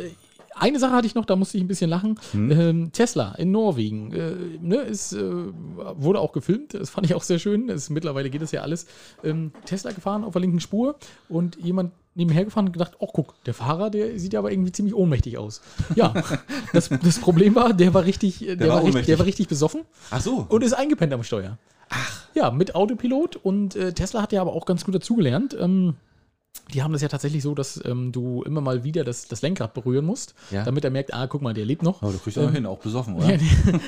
eine Sache hatte ich noch, da musste ich ein bisschen lachen. Hm? Ähm, Tesla in Norwegen äh, ne, ist, äh, wurde auch gefilmt. Das fand ich auch sehr schön. Es, mittlerweile geht das ja alles. Ähm, Tesla gefahren auf der linken Spur und jemand nebenher gefahren und gedacht, oh guck, der Fahrer, der sieht ja aber irgendwie ziemlich ohnmächtig aus. Ja, das, das Problem war, der war richtig, der, war war, richtig, der war richtig besoffen Ach so. und ist eingepennt am Steuer. Ach. Ja, mit Autopilot und äh, Tesla hat ja aber auch ganz gut dazugelernt. Ähm, Die haben das ja tatsächlich so, dass ähm, du immer mal wieder das, das Lenkrad berühren musst, Ja. damit er merkt, ah, guck mal, der lebt noch. Aber du kriegst auch hin, auch besoffen, oder? Ja,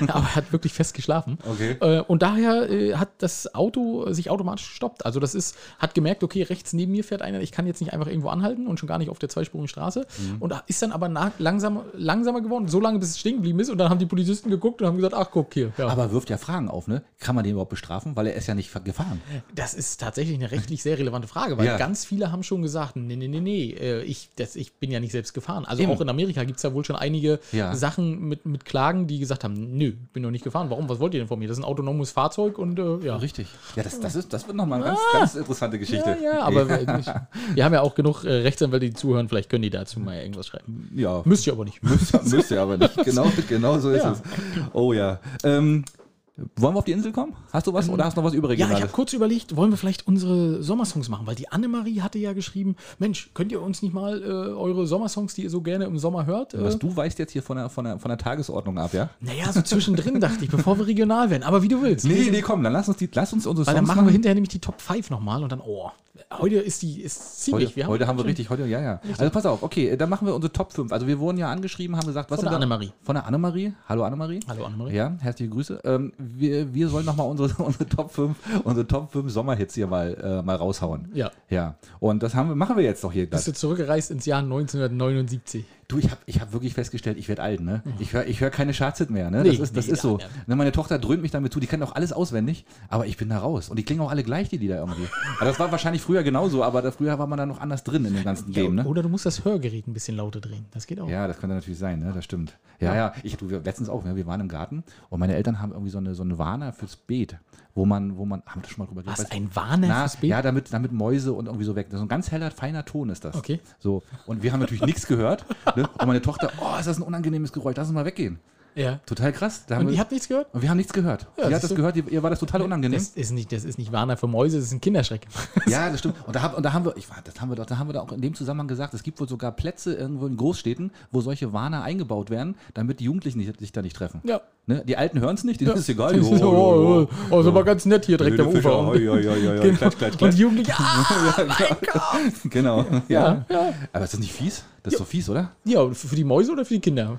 aber er hat wirklich fest geschlafen. Okay. Äh, und daher äh, hat das Auto sich automatisch gestoppt. Also das ist, hat gemerkt, okay, rechts neben mir fährt einer, ich kann jetzt nicht einfach irgendwo anhalten und schon gar nicht auf der zweispurigen Straße. Mhm. Und ist dann aber nach, langsam, langsamer geworden, so lange, bis es stehen geblieben ist. Und dann haben die Polizisten geguckt und haben gesagt, ach guck hier. Ja. Aber wirft ja Fragen auf, ne? Kann man den überhaupt bestrafen? Weil er ist ja nicht gefahren. Das ist tatsächlich eine rechtlich sehr relevante Frage, weil Ja. ganz viele haben schon gesagt, nee, nee, nee, nee, äh, ich, das, ich bin ja nicht selbst gefahren. Also Eben. auch in Amerika gibt es ja wohl schon einige Ja. Sachen mit, mit Klagen, die gesagt haben, nö, ich bin noch nicht gefahren. Warum? Was wollt ihr denn von mir? Das ist ein autonomes Fahrzeug und äh, ja. Richtig. Ja, das, das, ist, das wird nochmal eine ganz, ganz interessante Geschichte. Ja, ja, aber wir, ich, wir haben ja auch genug äh, Rechtsanwälte, die zuhören. Vielleicht können die dazu mal irgendwas schreiben. Ja. Müsst ihr aber nicht. Müsst, müsst ihr aber nicht. Genau, genau so ist Ja. es. Oh ja. Ähm, wollen wir auf die Insel kommen? Hast du was oder hast du noch was Ja, ich habe kurz überlegt, wollen wir vielleicht unsere Sommersongs machen? Weil die Annemarie hatte ja geschrieben, Mensch, könnt ihr uns nicht mal äh, eure Sommersongs, die ihr so gerne im Sommer hört? Äh, was du weißt jetzt hier von der, von, der, von der Tagesordnung ab, ja? naja, so zwischendrin dachte ich, bevor wir regional werden. Aber wie du willst. Nee, nee, komm, dann lass uns, die, lass uns unsere Weil dann Songs machen wir hinterher nämlich die Top 5 nochmal und dann, oh, heute ist die ist ziemlich. Heute, heute haben wir richtig, heute, ja, ja. Also pass auf, okay, dann machen wir unsere Top 5. Also wir wurden ja angeschrieben, haben gesagt, was Von der Annemarie. Von der Annemarie. Hallo Annemarie. Hallo Annemarie. Ja, herzliche Grüße. Ähm, wir, wir sollen nochmal unsere, unsere Top 5, unsere Top 5 Sommerhits hier mal, äh, mal raushauen. Ja. Ja. Und das haben wir, machen wir jetzt doch hier. Bist du zurückgereist ins Jahr 1979? Du, ich habe ich hab wirklich festgestellt, ich werde alt, ne? Ich höre ich hör keine Chartshit mehr, ne? Nee, das ist, das nee, ist so. ja, ja. Ne, meine Tochter dröhnt mich damit zu, die kann auch alles auswendig, aber ich bin da raus. Und die klingen auch alle gleich, die Lieder irgendwie. aber das war wahrscheinlich früher genauso, aber da, früher war man da noch anders drin in dem ganzen Game, ne? Oder du musst das Hörgerät ein bisschen lauter drehen. Das geht auch. Ja, das könnte natürlich sein, ne? Das stimmt. Ja, ja. Ich, du, wir, letztens auch, ne? wir waren im Garten und meine Eltern haben irgendwie so eine, so eine Warner fürs Beet, wo man, wo man, haben wir das schon mal drüber Was, geredet? ein Beet? Ja, damit, damit Mäuse und irgendwie so weg. So ein ganz heller, feiner Ton ist das. Okay. So. Und wir haben natürlich nichts gehört. Ne? Und meine Tochter, oh, ist das ein unangenehmes Geräusch, lass uns mal weggehen. Ja. Total krass. Da Und ihr habt nichts gehört? und wir haben nichts gehört. Ja, das hat das gehört, ihr, ihr war das total unangenehm. Das ist nicht, das ist nicht Warner für Mäuse, das ist ein Kinderschreck. Ja, das stimmt. Und da, hab, und da haben wir, ich war, das haben wir doch, da haben wir da auch in dem Zusammenhang gesagt, es gibt wohl sogar Plätze irgendwo in Großstädten, wo solche Warner eingebaut werden, damit die Jugendlichen nicht, sich da nicht treffen. Ja. Ne? Die Alten hören es nicht, denen ist egal. Oh, oh, oh, oh, ist aber ganz nett hier direkt am Ufer. Fischer, Und, hoi, hoi, hoi, hoi, genau. klatsch, klatsch, und klatsch. die Jugendlichen, ah, Genau. Ja. ja. Aber ist das nicht fies? Das ist so fies, oder? ja, für die Mäuse oder für die Kinder?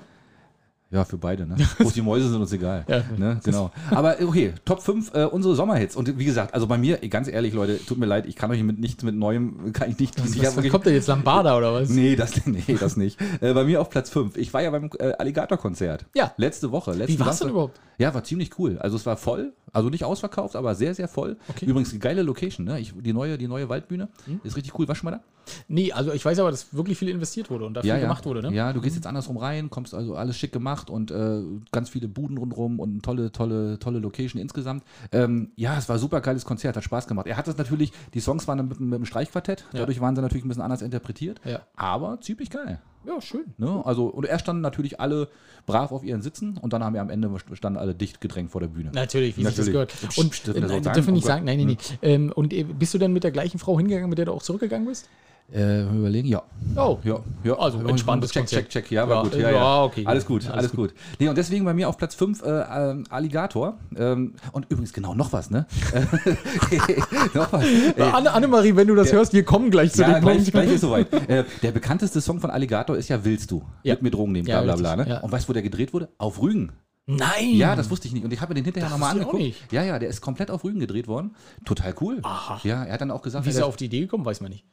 Ja, für beide, ne? Wo die Mäuse sind uns egal. Ja. Ne? Genau. Aber okay, Top 5 äh, unsere Sommerhits. Und wie gesagt, also bei mir, ganz ehrlich, Leute, tut mir leid, ich kann euch mit nichts mit Neuem, kann ich nicht. ich hab Was, was wirklich- kommt denn jetzt, Lambada oder was? Nee, das, nee, das nicht. Äh, bei mir auf Platz 5. Ich war ja beim äh, Alligator-Konzert. Ja. Letzte Woche. Letzten Wie war's denn überhaupt? Ja, war ziemlich cool. Also es war voll. Also nicht ausverkauft, aber sehr, sehr voll. Okay. Übrigens geile Location. Ne? Ich, die, neue, die neue Waldbühne Hm? ist richtig cool. Warst du schon mal da? Nee, also ich weiß aber, dass wirklich viel investiert wurde und da viel gemacht wurde, ne? Ja, du gehst jetzt andersrum rein, kommst also alles schick gemacht und äh, ganz viele Buden rundherum und eine tolle, tolle, tolle Location insgesamt. Ähm, ja, es war ein super geiles Konzert, hat Spaß gemacht. Er hat das natürlich, die Songs waren dann mit, mit einem Streichquartett, dadurch waren sie natürlich ein bisschen anders interpretiert, Ja. aber ziemlich geil. Ja, schön. Ne? Also, und erst standen natürlich alle brav auf ihren Sitzen und dann haben wir am Ende standen alle dicht gedrängt vor der Bühne. Natürlich, wie sich das Natürlich. gehört. Und wir äh, dürfen wir nicht Oh sagen, nein, nein, nein. Ähm, und äh, bist du denn mit der gleichen Frau hingegangen, mit der du auch zurückgegangen bist? Äh, überlegen, ja. Oh, Ja, ja. Also, entspanntes check, Konzert. check, check. Ja, war Ja, gut. äh, Ja, ja. okay. Alles gut, Alles alles, gut. Nee, und deswegen bei mir auf Platz 5 äh, ähm, Alligator. Ähm, und übrigens, genau, noch was, ne? noch was. Äh, Anne, Annemarie, wenn du das hörst, wir kommen gleich zu ja, dem gleich, Punkt. gleich ist soweit. Äh, der bekannteste Song von Alligator ist ja Willst du? Ja. Mit mir Drogen nehmen, Ja, bla bla bla. Ne? Und weißt du, wo der gedreht wurde? Auf Rügen. Nein! Ja, das wusste ich nicht. Und ich habe mir den hinterher nochmal angeguckt. Ja, ja, der ist komplett auf Rügen gedreht worden. Total cool. Aha. Ja, er hat dann auch gesagt, Wie ist er auf die Idee gekommen, weiß man nicht.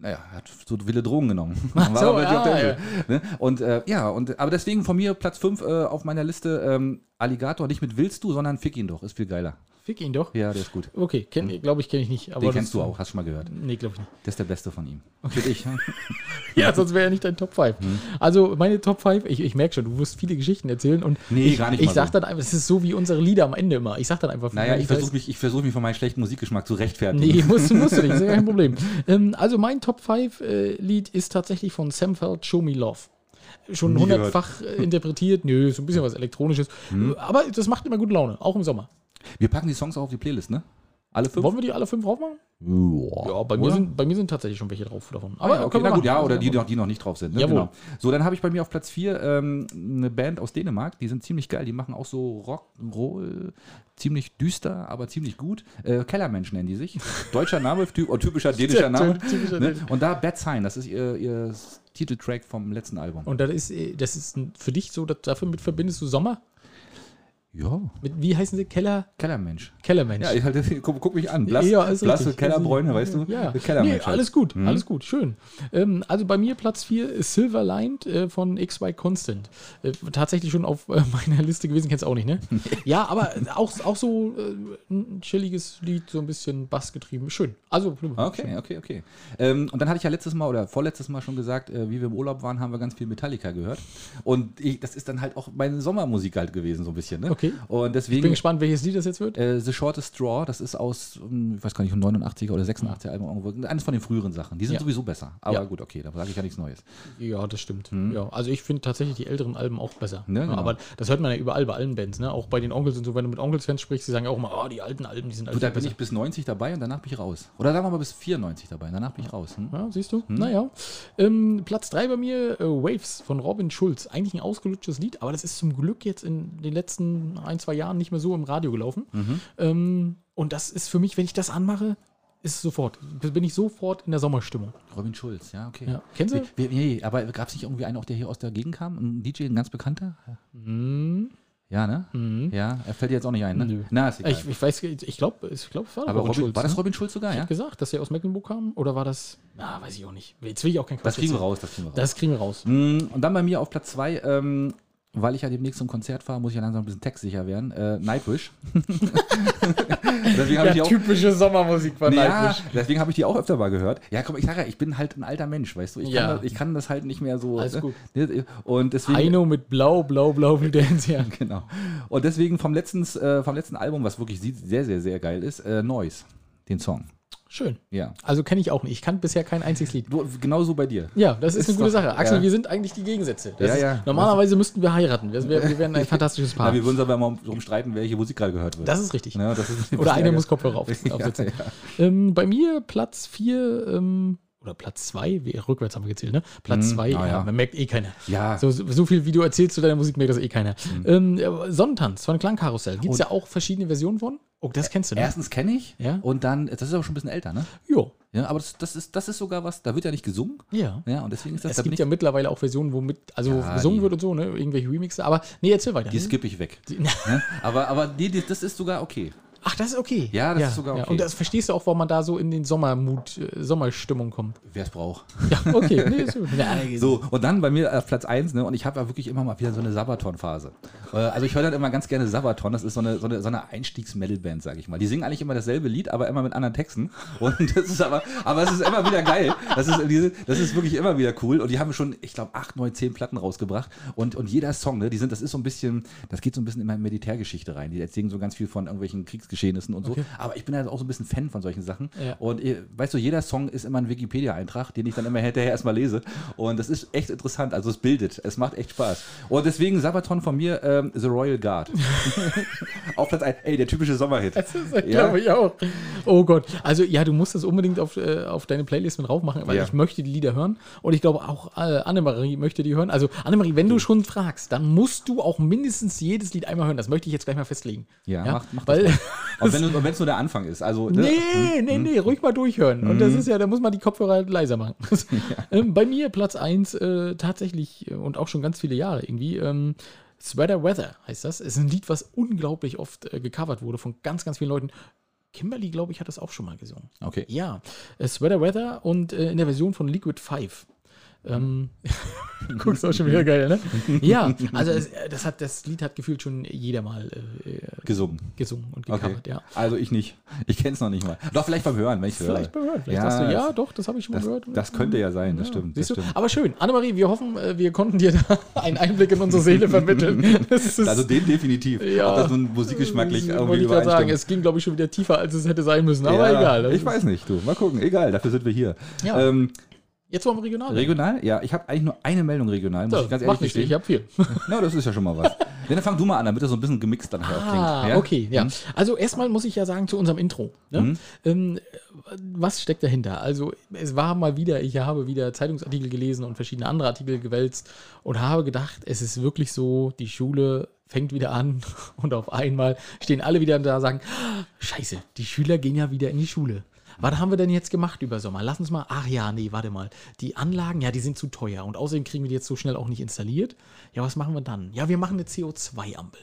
Naja, hat so viele Drogen genommen. War so, aber ja, Insel, ne? Und äh, ja, und aber deswegen von mir Platz 5 äh, auf meiner Liste ähm, Alligator nicht mit Willst du, sondern Fick ihn doch, ist viel geiler. Fick ihn doch. Ja, der ist gut. Okay, glaube ich, kenne ich nicht. Aber Den das- kennst du auch, hast schon mal gehört. Nee, glaube ich nicht. Der ist der beste von ihm. Finde ich. Ja, sonst wäre er nicht dein Top 5. Also meine Top 5, ich, ich merke schon, du wirst viele Geschichten erzählen und Nee, ich, gar nicht ich mal sag so. dann einfach, es ist so wie unsere Lieder am Ende immer. Ich sag dann einfach, Naja, ich weiß- versuche mich, ich versuch mich von meinem schlechten Musikgeschmack zu rechtfertigen. Nee, musst, du- musst du nicht, ist ja kein Problem. Ähm, also mein Top 5 äh, Lied ist tatsächlich von Sam Feld, Show Me Love. Schon hundertfach äh, interpretiert, nö, so ein bisschen was Elektronisches. Hm. Aber das macht immer gute Laune, auch im Sommer. Wir packen die Songs auch auf die Playlist, ne? Alle fünf? Wollen wir die alle fünf drauf machen? Ja, bei mir, sind, bei mir sind tatsächlich schon welche drauf davon. Aber ja, okay, na gut, machen. ja, oder die, die noch nicht drauf sind. Ne? Jawohl. Genau. So, dann habe ich bei mir auf Platz 4 ähm, eine Band aus Dänemark, die sind ziemlich geil, die machen auch so Rock'n'Roll, ziemlich düster, aber ziemlich gut. Äh, Kellermensch nennen die sich. Deutscher Name, typ, oh, typischer dänischer Name. Typischer Ne? Und da Bad Sign, das ist ihr, ihr Titeltrack vom letzten Album. Und das ist, äh, das ist für dich so, dass dafür mit verbindest du Sommer? Ja, Mit, wie heißen sie? Keller? Kellermensch. Kellermensch. Ja, ich halt, guck, guck mich an. Blass, Ja, ist blasse richtig. Kellerbräune, weißt du? Ja, Kellermensch. nee, halt. alles gut, alles gut, schön. Ähm, also bei mir Platz 4 ist Silver Lined äh, von XY Constant. Äh, tatsächlich schon auf äh, meiner Liste gewesen, kennst du auch nicht, ne? ja, aber auch, auch so äh, ein chilliges Lied, so ein bisschen bassgetrieben. Schön. Also, Okay, okay, okay. Ähm, und dann hatte ich ja letztes Mal oder vorletztes Mal schon gesagt, äh, wie wir im Urlaub waren, haben wir ganz viel Metallica gehört. Und ich, das ist dann halt auch meine Sommermusik halt gewesen, so ein bisschen. Ne? Okay. Und ich deswegen bin gespannt, welches Lied das jetzt wird. äh, The Shortest Straw, das ist aus, ähm, ich weiß gar nicht, 89er oder 86er Album irgendwo. Eines von den früheren Sachen. Die sind Ja. sowieso besser. Aber Ja. gut, okay, da sage ich ja nichts Neues. Ja, das stimmt. Ja, also ich finde tatsächlich die älteren Alben auch besser. Ne, genau. aber das hört man ja überall bei allen Bands, ne? Auch bei den Onkels und so, wenn du mit Onkels-Fans sprichst, die sagen ja auch immer, oh, die alten Alben, die sind alle da bin ich bis 90 dabei und danach bin ich raus. Oder sagen wir mal bis 94 dabei, danach bin ich raus. Hm? Ja, siehst du? Naja. Ähm, Platz 3 bei mir, äh, Waves von Robin Schulz. Eigentlich ein ausgelutschtes Lied, aber das ist zum Glück jetzt in den letzten ein, zwei Jahren nicht mehr so im Radio gelaufen. Ähm, und das ist für mich, wenn ich das anmache, ist es sofort. Bin ich sofort in der Sommerstimmung. Robin Schulz, ja, okay. Ja. Kennst du? Wie, nee, aber gab es nicht irgendwie einen, auch der hier aus der Gegend kam? Ein DJ, ein ganz bekannter? Ja, ne? Ja, er fällt dir jetzt auch nicht ein, ne? Nö. Na, ist egal. Ich, ich weiß, ich glaube, ich glaub, es war aber Robin, war das ne? Robin Schulz sogar, ja? gesagt, dass er aus Mecklenburg kam? Oder war das. Na, weiß ich auch nicht. Jetzt will ich auch kein Quatsch Das kriegen wir raus, das kriegen wir raus. Das kriegen wir raus. Mm, Und dann bei mir auf Platz 2, ähm, weil ich ja demnächst zum Konzert fahre, muss ich ja langsam ein bisschen textsicher werden. Äh, Nightwish. deswegen habe ich auch. typische Sommermusik von Ja, deswegen habe ich die auch öfter mal gehört. Ja, komm, ich sage ja, ich bin halt ein alter Mensch, weißt du? Ich, Ja. kann, das, ich kann das halt nicht mehr so. Alles ne? gut. Ne? Und deswegen. Heino mit Blau, Blau, Blau wie der ja. Genau. Und deswegen vom letzten, äh, vom letzten Album, was wirklich sehr, sehr, sehr geil ist, äh, Noise, den Song. Schön. Ja. Also kenne ich auch nicht. Ich kann bisher kein einziges Lied. Du, genauso bei dir. Ja, das ist, Ist eine gute doch- Sache. Axel, ja. wir sind eigentlich die Gegensätze. Das Ja, ist, ja. Normalerweise müssten wir heiraten. Wir, wir, wir wären ein fantastisches Paar. Ja, wir würden uns aber mal darum streiten, welche Musik gerade gehört wird. das ist richtig. Ja, das ist Oder einer muss Kopfhörer auf, aufsetzen. Ähm, bei mir Platz 4 ähm, oder Platz 2, rückwärts haben wir gezählt, ne? Platz 2, ah, ja, man merkt eh keiner. Ja. So, so viel wie du erzählst zu deiner Musik, merkt das eh keiner. Mhm. Ähm, Sonnentanz von Klangkarussell. Gibt es Und- ja auch verschiedene Versionen von? Oh, das kennst du, ne? Erstens kenne ich Ja. und dann, das ist aber schon ein bisschen älter, ne? Jo. Ja, aber das, das, ist, das ist sogar was, da wird ja nicht gesungen. Ja. Ja, und deswegen ist das, Es da gibt ja mittlerweile auch Versionen, wo mit, also Ja, gesungen die- wird und so, ne? Irgendwelche Remixe. Aber nee, erzähl weiter. die skippe ich weg. Die- ne? Aber, aber die, das ist sogar okay. Ach, das ist okay. Ja, das ist sogar okay. Und das verstehst du auch, warum man da so in den Sommermut, äh, Sommerstimmung kommt. Wer es braucht. Ja, okay. nee, ist gut. Ja, So, und dann bei mir auf Platz 1, ne, und ich habe ja wirklich immer mal wieder so eine Sabaton-Phase. Äh, also ich höre dann immer ganz gerne Sabaton, das ist so eine, so eine, so eine Einstiegs-Metal-Band, sage ich mal. Die singen eigentlich immer dasselbe Lied, aber immer mit anderen Texten. Und das ist aber, aber es ist immer wieder geil. Das ist, das ist wirklich immer wieder cool. Und die haben schon, ich glaube, 8, 9, 10 Platten rausgebracht. Und, und jeder Song, ne, die sind, das ist so ein bisschen, das geht so ein bisschen in meine Militärgeschichte rein. Die erzählen so ganz viel von irgendwelchen Kriegsgeschehnissen und so. Aber ich bin halt auch so ein bisschen Fan von solchen Sachen. Ja. Und äh, weißt du, jeder Song ist immer ein Wikipedia-Eintrag, den ich dann immer hinterher erstmal lese. Und das ist echt interessant. Also es bildet. Es macht echt Spaß. Und deswegen Sabaton von mir, ähm, The Royal Guard. Auf Platz 1. Ey, der typische Sommerhit. Das Ja. glaube ich auch. Oh Gott. Also ja, du musst das unbedingt auf, äh, auf deine Playlist mit drauf machen, weil Ja. ich möchte die Lieder hören. Und ich glaube auch äh, Annemarie möchte die hören. Also Annemarie, wenn du schon fragst, dann musst du auch mindestens jedes Lied einmal hören. Das möchte ich jetzt gleich mal festlegen. Ja, mach- mach das weil, wenn und wenn es nur der Anfang ist. Also, ne? Nee, nee, nee, ruhig mal durchhören. Und das ist ja, da muss man die Kopfhörer leiser machen. ähm, bei mir Platz 1 äh, tatsächlich äh, und auch schon ganz viele Jahre irgendwie. Ähm, Sweater Weather heißt das. Es ist ein Lied, was unglaublich oft äh, gecovert wurde von ganz, ganz vielen Leuten. Kimberly, glaube ich, hat das auch schon mal gesungen. Okay. Ja, äh, Sweater Weather und äh, in der Version von Liquid 5. Ähm, guckst auch schon wieder geil, ne? Ja, also es, äh, das, hat, das Lied hat gefühlt schon jeder mal äh, äh, Gesungen. gesungen und Okay. gecovert, ja. Also ich nicht. Ich kenne es noch nicht mal. Doch, vielleicht beim Hören, wenn ich höre. Vielleicht gehört. Vielleicht Ja, du, ja, das- doch, das habe ich schon mal Das, gehört. das könnte ja sein, das stimmt. Das stimmt. Aber schön. Annemarie, wir hoffen, äh, wir konnten dir da einen Einblick in unsere Seele vermitteln. Das ist, Also den definitiv. Ja. Ob das nun musikgeschmacklich irgendwie ich gerade sagen, es ging, glaube ich, schon wieder tiefer, als es hätte sein müssen. Aber Ja, egal. Ich ist- weiß nicht, du. Mal gucken. Egal, dafür sind wir hier. Ja. Ähm, Jetzt wollen wir regional. Regional? Ja, ich habe eigentlich nur eine Meldung regional, muss So, ich ganz mach ehrlich nicht, gestehen. ich habe viel. Na, das ist ja schon mal was. Dann fang du mal an, damit das so ein bisschen gemixt dann Ah, klingt. Ja? okay, ja. Hm? Also erstmal muss ich ja sagen zu unserem Intro. Ne? Mhm. Ähm, was steckt dahinter? Also es war mal wieder, ich habe wieder Zeitungsartikel gelesen und verschiedene andere Artikel gewälzt und habe gedacht, es ist wirklich so, die Schule fängt wieder an und auf einmal stehen alle wieder da und sagen, "Ah, scheiße, die Schüler gehen ja wieder in die Schule. Was haben wir denn jetzt gemacht über Sommer? Lass uns mal, ach ja, nee, warte mal. Die Anlagen, ja, die sind zu teuer und außerdem kriegen wir die jetzt so schnell auch nicht installiert. Ja, was machen wir dann? Ja, wir machen eine CO2-Ampel.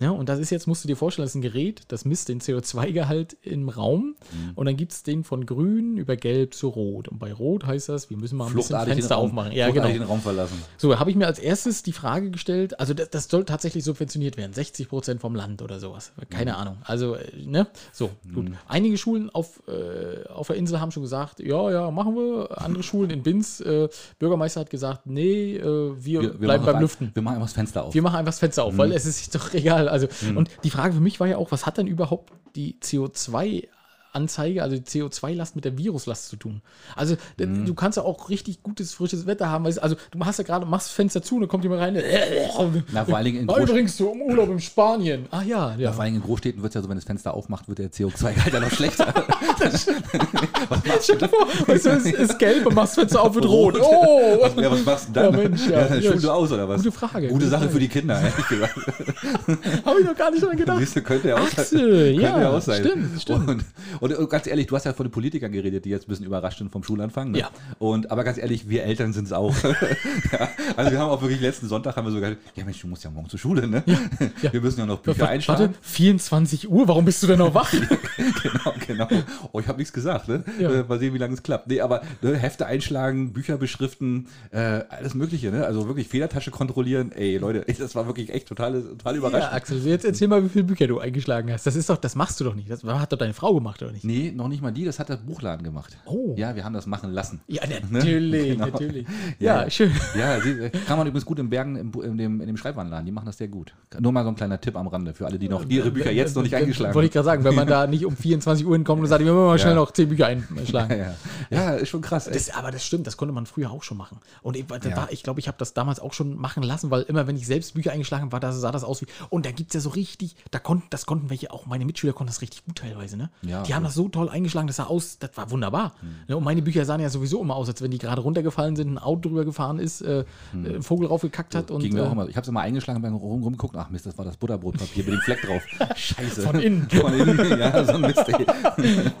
Ja, und das ist jetzt, musst du dir vorstellen, das ist ein Gerät, das misst den CO2-Gehalt im Raum und dann gibt es den von grün über gelb zu rot. Und bei rot heißt das, wir müssen mal ein bisschen Fluchtartig den Fenster Raum, aufmachen. Ja, genau. den Raum verlassen. So, habe ich mir als erstes die Frage gestellt, also das, das soll tatsächlich subventioniert werden, 60 Prozent vom Land oder sowas. Keine Mhm. Ahnung. Also, äh, ne? So, gut. Einige Schulen auf, äh, auf der Insel haben schon gesagt, ja, ja, machen wir. Andere Schulen in Binz, äh, Bürgermeister hat gesagt, nee, äh, wir, Wir, wir bleiben beim einfach- Lüften. Wir machen einfach das Fenster auf. Wir machen einfach das Fenster auf, weil es ist doch egal. Also, und die Frage für mich war ja auch, was hat denn überhaupt die CO2 Anzeige, also die CO2-Last mit der Viruslast zu tun. Also d- du kannst ja auch richtig gutes, frisches Wetter haben. weißt du, Also du hast ja gerade, machst Fenster zu und dann kommt jemand rein. Na, vor allen Dingen in Ah, Groß- übrigens, so im Urlaub in Spanien. Ah ja, ja. Vor allem in Großstädten wird es ja so, wenn das Fenster aufmacht, wird der CO2-Gehalt ja noch schlechter. Stell dir vor, weißt du, es ist gelb und machst Fenster auf, wird rot. Oh! ja, was machst du denn dann? Ja, Mensch, ja. Ja, du aus, oder was? gute Frage, Gute gute Sache Frage. für die Kinder, ehrlich gesagt. Habe ich noch gar nicht dran gedacht. Siehst du, könnte ja auch sein. Könnte ja, ja auch sein. stimmt, stimmt. Und, und, ganz ehrlich, du hast ja von den Politikern geredet, die jetzt ein bisschen überrascht sind vom Schulanfang. Ne? Ja. Und, aber ganz ehrlich, wir Eltern sind es auch. ja, also wir haben auch wirklich letzten Sonntag haben wir sogar, ja Mensch, du musst ja morgen zur Schule, ne? ja. Wir müssen ja noch Bücher Warte, einschlagen. 24 Uhr, warum bist du denn noch wach? genau, genau. Oh, ich habe nichts gesagt, ne? Ja. Äh, mal sehen, wie lange es klappt. Nee, aber ne, Hefte einschlagen, Bücher beschriften, äh, alles Mögliche, ne? Also wirklich Federtasche kontrollieren. Ey, Leute, das war wirklich echt total, total Ja, überraschend. Axel, jetzt erzähl mal, wie viele Bücher du eingeschlagen hast. Das ist doch, das machst du doch nicht. Das hat doch deine Frau gemacht, oder nicht? Nee, noch nicht mal die, das hat der Buchladen gemacht. Oh. Ja, wir haben das machen lassen. Ja, natürlich, Genau. natürlich. Ja, Ja, schön. Ja, äh, kann man übrigens gut in Bergen im, in, dem, in dem Schreibwarenladen, die machen das sehr gut. Nur mal so ein kleiner Tipp am Rande für alle, die noch ihre Bücher jetzt noch nicht eingeschlagen Wollte ich gerade sagen, wenn man da nicht um 24 Uhr hinkommt und sagt, wir müssen mal schnell noch 10 Bücher einschlagen. Ja, ja. ist schon krass. Das, aber das stimmt, das konnte man früher auch schon machen. Und ich, war, ich glaube, ich habe das damals auch schon machen lassen, weil immer, wenn ich selbst Bücher eingeschlagen habe, war sah das aus wie. Und da gibt es ja so richtig, da konnten, das konnten welche, auch meine Mitschüler konnten das richtig gut teilweise. Ne? Ja, die haben das so toll eingeschlagen, das sah aus, das war wunderbar. Ne? Und meine Bücher sahen ja sowieso immer aus, als wenn die gerade runtergefallen sind, ein Auto drüber gefahren ist, äh, äh, ein Vogel raufgekackt hat. Und, Ging mir äh, auch immer. Ich habe es immer eingeschlagen, beim rum, rumgeguckt. Ach Mist, das war das Butterbrotpapier mit dem Fleck drauf. Scheiße. Von innen. Von innen, ja, so ein Mist. Ey.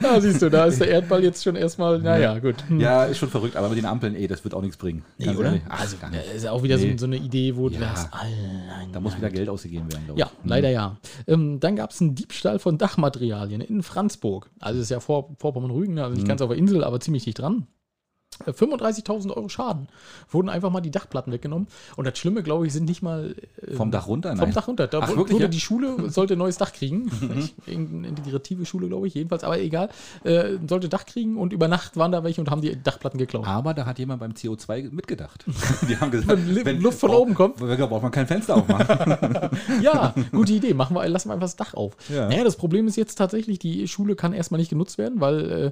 Ja, siehst du, da ist der Erdball jetzt schon erstmal, naja, gut. Hm. Ja, ist schon verrückt, aber mit den Ampeln, ey, das wird auch nichts bringen. Nee, Ganz oder? ehrlich. Also, gar das ist auch wieder Nee. so, so eine Idee, wo du Ja. sagst, allein. Da muss wieder Geld ausgegeben werden, glaube ich. Ja, leider ja. Ähm, dann gab es einen Diebstahl von Dachmaterialien in Franzburg. Also das ist ja vor, Vorpommern-Rügen, also Mhm. nicht ganz auf der Insel, aber ziemlich dicht dran. Äh, 35.000 Euro Schaden. Wurden einfach mal die Dachplatten weggenommen. Und das Schlimme, glaube ich, sind nicht mal äh, Vom Dach runter? vom Nein. Dach runter. Da Ach, wurde wirklich, ja? Mhm. die Schule, sollte ein neues Dach kriegen. Irgendeine integrative Schule, glaube ich, jedenfalls, aber egal. Äh, sollte Dach kriegen und über Nacht waren da welche und haben die Dachplatten geklaut. Aber da hat jemand beim CO2 mitgedacht. Die haben gesagt, Wenn Luft von oben kommt. braucht braucht man kein Fenster aufmachen. Ja, gute Idee. Machen wir, lassen wir einfach das Dach auf. Ja. Naja, das Problem ist jetzt tatsächlich, die Schule kann erstmal nicht genutzt werden, weil äh,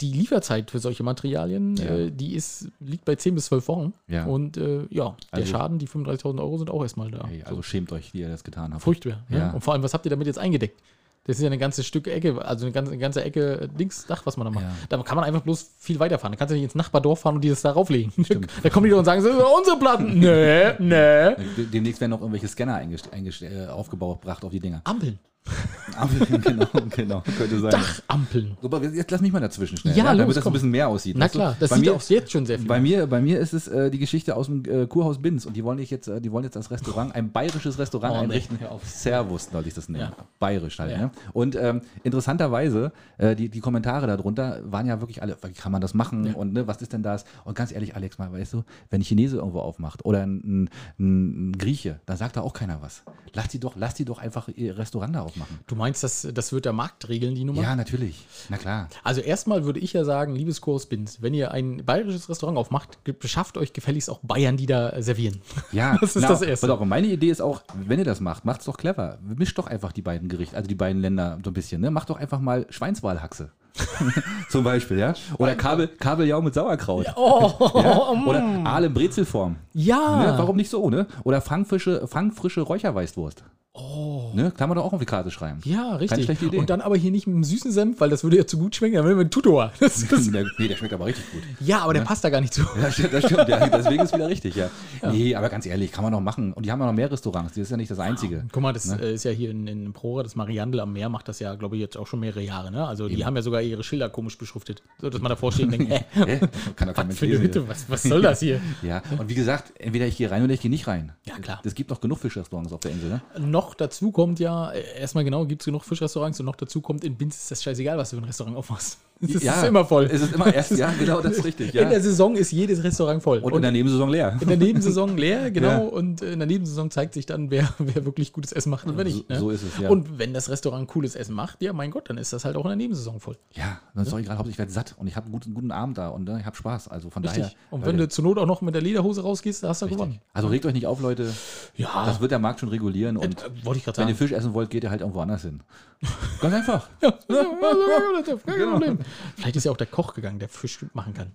die Lieferzeit für solche Materialien, Ja. Äh, die ist, liegt bei 10 bis 12 Wochen. Ja. Und äh, ja, der Also- Schaden, die 35.000 Euro sind auch erstmal da. Ey, also schämt euch, die ihr das getan habt. Furchtbar. Ja. Ja. Und vor allem, was habt ihr damit jetzt eingedeckt? Das ist ja eine ganze Stück Ecke, also eine ganze, eine ganze Ecke äh, links Dach, was man da macht. Ja. Da kann man einfach bloß viel weiterfahren. Da kannst du nicht ins Nachbardorf fahren und die das da rauflegen. Da kommen die doch und sagen, das sind unsere Platten. nee, nee. Demnächst werden noch irgendwelche Scanner äh, aufgebaut, gebracht auf die Dinger. Ampeln. Ampeln, genau, genau, könnte sein. Dachampeln. So, aber jetzt lass mich mal dazwischen schnell, Ja, los, damit das komm. ein bisschen mehr aussieht. Na klar, das bei sieht mir, auch jetzt schon sehr viel bei mir, bei mir ist es äh, die Geschichte aus dem äh, Kurhaus Binz und die wollen, ich jetzt, äh, die wollen jetzt das Restaurant, ein bayerisches Restaurant Oh, nee, einrichten. hör auf. Servus soll ich das nennen. Ja. Bayerisch halt. Ja. Ne? Und ähm, interessanterweise, äh, die, die Kommentare darunter waren ja wirklich alle, wie kann man das machen und ne, was ist denn das? Und ganz ehrlich, Alex, mal, weißt du, wenn ein Chinese irgendwo aufmacht oder ein, ein, ein Grieche, dann sagt da auch keiner was. Lass die doch, lass die doch einfach ihr Restaurant da aufmachen. Du meinst, das, das wird der Markt regeln, die Nummer? Ja, natürlich. Na klar. Also erstmal würde ich ja sagen, liebes Binz, wenn ihr ein bayerisches Restaurant aufmacht, beschafft euch gefälligst auch Bayern, die da servieren. Ja, Das ist das Erste. Auf, meine Idee ist auch, wenn ihr das macht, macht's doch clever. Mischt doch einfach die beiden Gerichte, also die beiden Länder so ein bisschen. Ne? Macht doch einfach mal Schweinswalhaxe. Zum Beispiel, ja? Oder Kabel, Kabeljau mit Sauerkraut. Oh, Ja? Oder Aal in Brezelform. ja. Ne? Warum nicht so, ne? Oder fangfrische, fangfrische Räucherweißwurst. Oh. Ne? Kann man doch auch auf die Karte schreiben. Ja, richtig. schlechte Idee. Und dann aber hier nicht mit dem süßen Senf, weil das würde ja zu gut schmecken, dann will man Tutor. Das Der, nee, der schmeckt aber richtig gut. ja, aber der passt da gar nicht zu. Ja, stimmt, das stimmt. Ja, deswegen ist wieder richtig, ja. Nee, aber ganz ehrlich, kann man noch machen. Und die haben ja noch mehr Restaurants. Das ist ja nicht das einzige. Guck mal, das äh, ist ja hier in, in Prora, das Mariandel am Meer macht das ja, glaube ich, jetzt auch schon mehrere Jahre. Ne? Also die haben ja sogar ihre Schilder komisch beschriftet, so dass man davor steht und denkt, hä, Hä? Kann doch kein was lesen. Hütte, was, was soll das hier? Ja, und wie gesagt, entweder ich gehe rein oder ich gehe nicht rein. Ja, klar. Es gibt noch genug Fischrestaurants auf der Insel, ne? Noch dazu kommt ja, äh, erstmal genau, gibt es genug Fischrestaurants und noch dazu kommt, in Binz ist das scheißegal, was du für ein Restaurant aufmachst. Es ist ja, immer voll. Es ist immer erst, ja, genau, das ist richtig. Ja. In der Saison ist jedes Restaurant voll. und in der Nebensaison leer. in der Nebensaison leer, genau. Ja. Und in der Nebensaison zeigt sich dann, wer, wer wirklich gutes Essen macht und wer nicht. So- Ne? so ist es, ja. Und wenn das Restaurant cooles Essen macht, ja, mein Gott, dann ist das halt auch in der Nebensaison voll. Ja, dann ist doch egal, Hauptsache ich werde satt und ich habe einen guten, guten Abend da und ne, ich habe Spaß. Also von Richtig. daher. und wenn du zur Not auch noch mit der Lederhose rausgehst, da hast du Richtig. gewonnen. Also regt euch nicht auf, Leute. Ja, Das wird der Markt schon regulieren und äh, wollte ich gerade wenn ihr sagen. Fisch essen wollt, geht ihr halt irgendwo anders hin. Ganz einfach. Kein Genau. Problem. Vielleicht ist ja auch der Koch gegangen, der Fisch machen kann.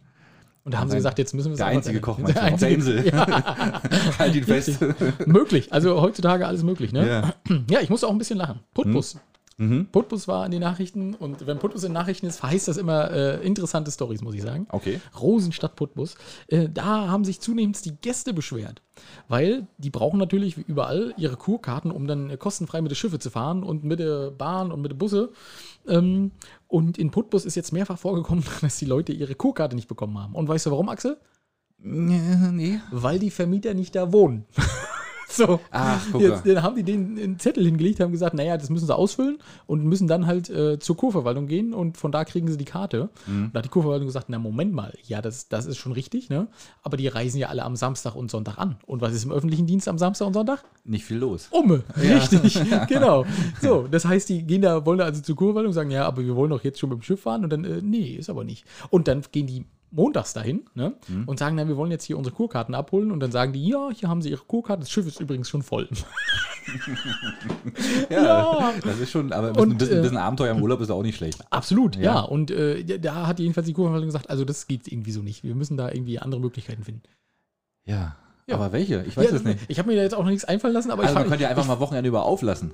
Und da haben sie gesagt, jetzt müssen wir es Der einfach einzige sagen. Koch Der du, auf der einzige- Insel. halt ihn fest. Möglich. Also heutzutage alles möglich, ne? Ja. Ja, ich musste auch ein bisschen lachen. Putbus. Mhm. Putbus war in den Nachrichten und wenn Putbus in den Nachrichten ist, verheißt das immer äh, interessante Stories, muss ich sagen. Okay. Rosenstadt Putbus. Äh, da haben sich zunehmend die Gäste beschwert, weil die brauchen natürlich wie überall ihre Kurkarten, um dann äh, kostenfrei mit den Schiffe zu fahren und mit der Bahn und mit den Busse. Ähm, und in Putbus ist jetzt mehrfach vorgekommen, dass die Leute ihre Kurkarte nicht bekommen haben. Und weißt du warum, Axel? Nee. Weil die Vermieter nicht da wohnen. so. Ach, guck Jetzt, dann haben die den einen Zettel hingelegt, haben gesagt, naja, das müssen sie ausfüllen und müssen dann halt äh, zur Kurverwaltung gehen und von da kriegen sie die Karte. Mhm. Da hat die Kurverwaltung gesagt, na Moment mal, ja, das, das ist schon richtig, ne? Aber die reisen ja alle am Samstag und Sonntag an. Und was ist im öffentlichen Dienst am Samstag und Sonntag? Nicht viel los. Umme, richtig, genau. So, das heißt, die gehen da, wollen da also zur Kurverwaltung und sagen, ja, aber wir wollen doch jetzt schon mit dem Schiff fahren und dann, äh, nee, ist aber nicht. Und dann gehen die montags dahin ne, Mhm. und sagen, na, wir wollen jetzt hier unsere Kurkarten abholen und dann sagen die, ja, hier haben sie ihre Kurkarte, das Schiff ist übrigens schon voll. Ja. Das ist schon, aber ein Und, bisschen, äh, bisschen Abenteuer im Urlaub ist auch nicht schlecht. Absolut, ja. Ja. Und äh, da hat jedenfalls die Kurverwaltung gesagt, also das geht irgendwie so nicht. Wir müssen da irgendwie andere Möglichkeiten finden. Ja. Ja. Aber welche? Ich weiß ja, es nicht. Ich habe mir da jetzt auch noch nichts einfallen lassen, aber Also man ich, könnte ja einfach mal Wochenende über auflassen.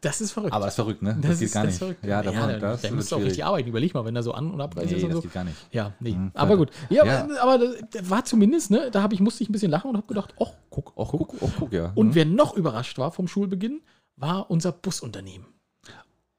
das ist verrückt. Aber ist verrückt, ne? Das, geht ist, gar das nicht. verrückt. Ja, da, ja, war- da, das da wird musst du auch richtig arbeiten. Überleg mal, wenn da so An- und Abreise Nee, ist und das so. geht gar nicht. Ja, nee. Mhm, aber gut. Ja, Ja. aber das, das war zumindest, ne, da hab ich, musste ich ein bisschen lachen und habe gedacht, ach, guck, Och, guck, oh, guck, ja. Und wer noch überrascht war vom Schulbeginn, war unser Busunternehmen.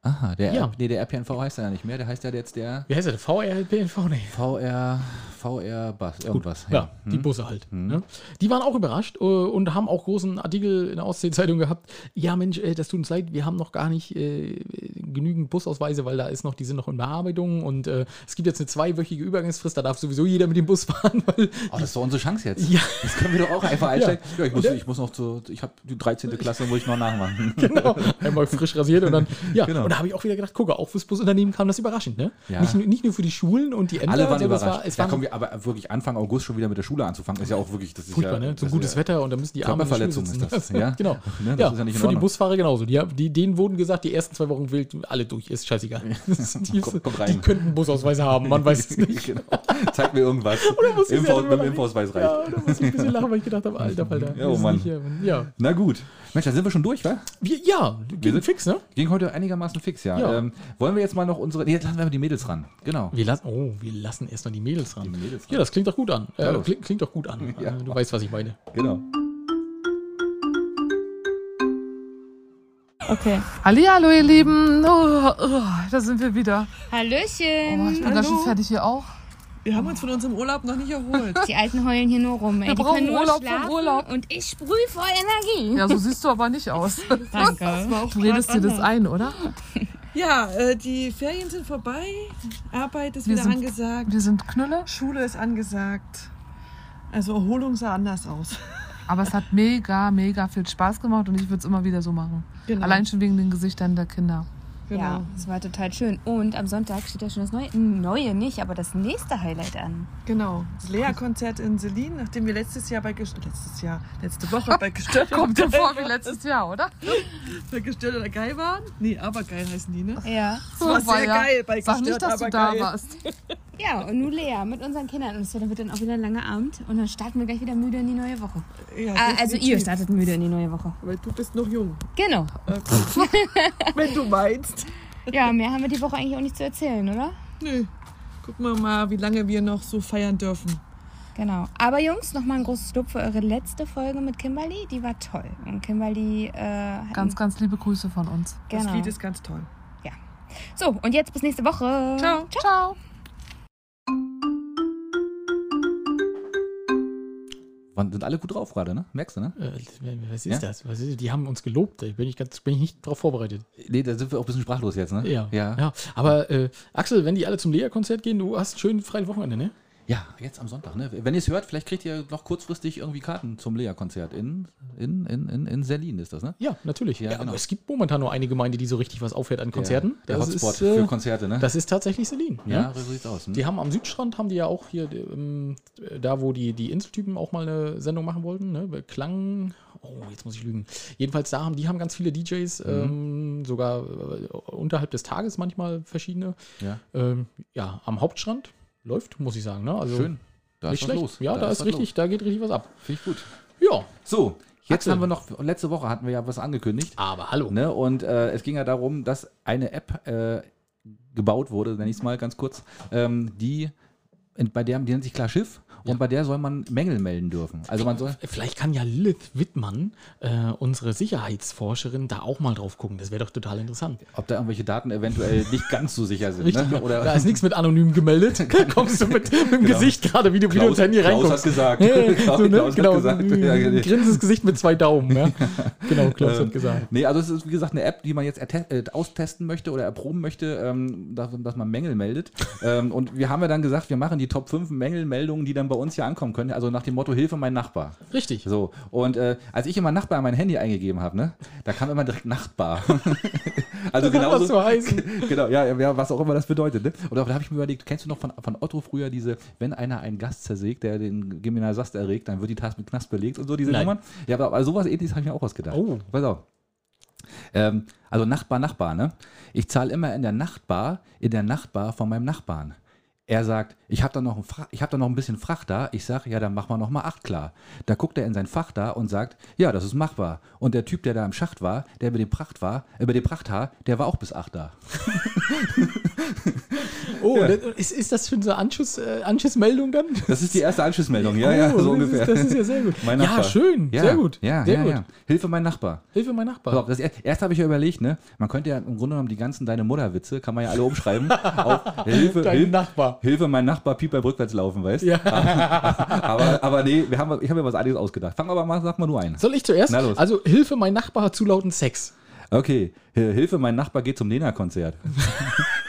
Aha, der, Ja. R- nee, der RPNV heißt ja nicht mehr. Der heißt ja jetzt der Wie heißt der? VRLPNV? Nee. VR, VR Bus, irgendwas. Ja, die Busse halt. Ne? Die waren auch überrascht äh, und haben auch großen Artikel in der Ostsee-Zeitung gehabt. Ja, Mensch, äh, das tut uns leid, wir haben noch gar nicht äh, genügend Busausweise, weil da ist noch, die sind noch in Bearbeitung und äh, es gibt jetzt eine zweiwöchige Übergangsfrist, da darf sowieso jeder mit dem Bus fahren, weil Oh, das ist doch unsere Chance jetzt. Ja. Das können wir doch auch einfach einsteigen. Ja, ich, muss, ich muss noch zu, ich habe die 13. Klasse, muss ich noch nachmachen. genau, einmal frisch rasiert und dann, ja, Genau. und da habe ich auch wieder gedacht, gucke, auch fürs Busunternehmen kam das überraschend, ne? Ja. Nicht, nur- nicht nur für die Schulen und die Ämter, Alle waren es überrascht. war, es ja, war kommen wir, aber wirklich Anfang August schon wieder mit der Schule anzufangen, ist ja auch wirklich, das ist furchtbar, ja, ne? So gutes ja, Wetter und dann müssen die Körperverletzung sitzen. ist das, ja? genau. Ne, das ja, ist ja nicht für die. Busfahrer genauso. Die, die, denen wurden gesagt, die ersten zwei Wochen wild alle durch, ist scheißegal. die, kommt rein. die könnten Busausweise haben, man weiß es nicht. genau. Zeig mir irgendwas. mit dem Infoausweis reicht. Ja, da muss ich ein bisschen lachen, weil ich gedacht habe, alter Falter. Ja, oh Mann. nicht. Ja, Na gut. Mensch, dann sind wir schon durch, wa? wir, ja ging sind- fix, ne? Ging heute einigermaßen fix, ja. Ja. Ähm, wollen wir jetzt mal noch unsere. Nee, jetzt lassen wir mal die Mädels ran. Genau. Wir lassen, oh, wir lassen erst noch die Mädels ran. Die Mädels ran. Ja, das klingt doch gut an. Äh, Ja, klingt, klingt doch gut an. Ja. Äh, Du weißt, was ich meine. Genau. Okay. Hallihallo, ihr Lieben. Oh, oh, da sind wir wieder. Hallöchen. Oh, ich bin ganz schön fertig hier auch. Wir haben uns von unserem Urlaub noch nicht erholt. Die Alten heulen hier nur rum. Ey. Wir Die brauchen können nur Urlaub vom schlafen Urlaub. Und ich sprühe vor Energie. Ja, so siehst du aber nicht aus. Danke. Du redest dir das ein, oder? Ja, äh, die Ferien sind vorbei. Arbeit ist Wir wieder sind- angesagt. Wir sind Knülle, Schule ist angesagt. Also Erholung sah anders aus. aber es hat mega, mega viel Spaß gemacht und ich würde es immer wieder so machen. Genau. Allein schon wegen den Gesichtern der Kinder. Genau. Ja, es war total schön. Und am Sonntag steht ja schon das neue, neue nicht, aber das nächste Highlight an. Genau. Das Lea-Konzert in Selin, nachdem wir letztes Jahr bei Gest letztes Jahr, letzte Woche bei Gestört Kommt dir vor wie letztes Jahr, oder? bei Gestört oder geil waren. Nee, aber geil heißen die, ne? Ja. Das war sehr geil bei Sag Gestört, nicht, dass du da geil. warst. Ja, und nun Lea mit unseren Kindern. Und es wird dann auch wieder ein langer Abend. Und dann starten wir gleich wieder müde in die neue Woche. Ja, Ah, also ihr startet müde in die neue Woche. Weil du bist noch jung. Genau. Wenn du meinst. Ja, mehr haben wir die Woche eigentlich auch nicht zu erzählen, oder? Nö. Gucken wir mal, wie lange wir noch so feiern dürfen. Genau. Aber Jungs, nochmal ein großes Lob für eure letzte Folge mit Kimberly. Die war toll. Und Kimberly, äh, hat- Ganz, ganz liebe Grüße von uns. Das genau. Lied ist ganz toll. So, und jetzt bis nächste Woche. Ciao. Ciao. Waren, sind alle gut drauf gerade, ne? Merkst du, ne? Äh, was ist Ja? das? Was ist, die haben uns gelobt. Da bin ich, ganz, bin ich nicht darauf vorbereitet. Nee, da sind wir auch ein bisschen sprachlos jetzt, ne? Ja. Ja. ja. Aber äh, Axel, wenn die alle zum Lea-Konzert gehen, du hast ein schön freies Wochenende, ne? Ja, jetzt am Sonntag, ne? Wenn ihr es hört, vielleicht kriegt ihr noch kurzfristig irgendwie Karten zum Lea-Konzert in, in, in, in, in Serlin, ist das, ne? Ja, natürlich. Ja, Ja, genau. aber es gibt momentan nur eine Gemeinde, die so richtig was auffährt an Konzerten. Der, der das Hotspot ist, äh, für Konzerte, ne? Das ist tatsächlich Selin. ja, so sieht's aus. Hm? Die haben am Südstrand, haben die ja auch hier, ähm, da wo die, die Inseltypen auch mal eine Sendung machen wollten, ne? Klang, oh, jetzt muss ich lügen. Jedenfalls da haben, die haben ganz viele DJs, Mhm. ähm, sogar äh, unterhalb des Tages manchmal verschiedene. Ja. Ähm, ja, am Hauptstrand läuft, muss ich sagen. Ne? Also Schön. Da nicht ist was schlecht. los. Ja, da, ist was richtig, los. da geht richtig was ab. Finde ich gut. Ja, So, jetzt Axel. haben wir noch, letzte Woche hatten wir ja was angekündigt. aber hallo. Ne? Und äh, es ging ja darum, dass eine App äh, gebaut wurde, nenne ich es mal ganz kurz, ähm, die, bei der, die nennt sich klar Schiff und bei der soll man Mängel melden dürfen. Also man soll. Vielleicht kann ja Lilith Wittmann, äh, unsere Sicherheitsforscherin, da auch mal drauf gucken. Das wäre doch total interessant. Ob da irgendwelche Daten eventuell nicht ganz so sicher sind. Richtig, Ne? Oder da ist nichts mit anonym gemeldet. Da kommst du mit, mit dem Gesicht gerade, wie du wieder ins Handy Klaus reinguckst. hat gesagt. Klaus, so, ne? Klaus genau, hat gesagt. ein genau. grinsendes Gesicht mit zwei Daumen. Ja. Genau, Klaus Ähm, hat gesagt. Nee, also es ist wie gesagt eine App, die man jetzt äh, austesten möchte oder erproben möchte, ähm, dass, dass man Mängel meldet. ähm, und wir haben ja dann gesagt, wir machen die Top 5 Mängelmeldungen, die dann bei uns hier ankommen können. Also nach dem Motto Hilfe mein Nachbar. Richtig. So, und äh, als ich immer Nachbar in mein Handy eingegeben habe, ne, da kam immer direkt Nachtbar. also genau was so. heißen. Genau, ja, ja, was auch immer das bedeutet. Ne? Und da habe ich mir überlegt, kennst du noch von, von Otto früher diese, wenn einer einen Gast zersägt, der den Geminalsast erregt, dann wird die Tasse mit Knast belegt und so, diese Nein. Nummern? Ja, aber, aber sowas ähnliches habe ich mir auch ausgedacht. Oh. Pass auf. Ähm, also Nachbar, Nachbar, ne? Ich zahle immer in der Nachtbar, in der Nachtbar von meinem Nachbarn. Er sagt, ich habe da, noch ich hab da noch ein bisschen Fracht da. Ich sage, ja, dann mach mal noch mal acht klar. Da guckt er in sein Fach da und sagt, ja, das ist machbar. Und der Typ, der da im Schacht war, der über dem Pracht war, über dem Prachthaar, der war auch bis acht da. Oh, das- ist, ist das schon so eine Anschuss, äh, Anschlussmeldung dann? Das ist die erste Anschlussmeldung, ja, ja, Oh, so das ungefähr. Ist, das ist ja sehr gut. Mein ja, Nachbar. schön, Ja, sehr gut. Ja, sehr ja, gut. ja. Hilfe mein Nachbar. Hilfe, mein Nachbar. auf, das er, erst habe ich ja überlegt, ne? Man könnte ja im Grunde genommen die ganzen Deine Mutter-Witze, kann man ja alle umschreiben. auf Hilfe, Dein Hilfe, Nachbar. Hilfe, mein Nachbar piept beim Rückwärtslaufen, weißt Ja. aber, aber nee, wir haben, ich habe mir was anderes ausgedacht. Fang aber mal, sag mal nur ein. Soll ich zuerst? Na los. Also, Hilfe, mein Nachbar hat zu lauten Sex. Okay, Hilfe, mein Nachbar geht zum Nena-Konzert.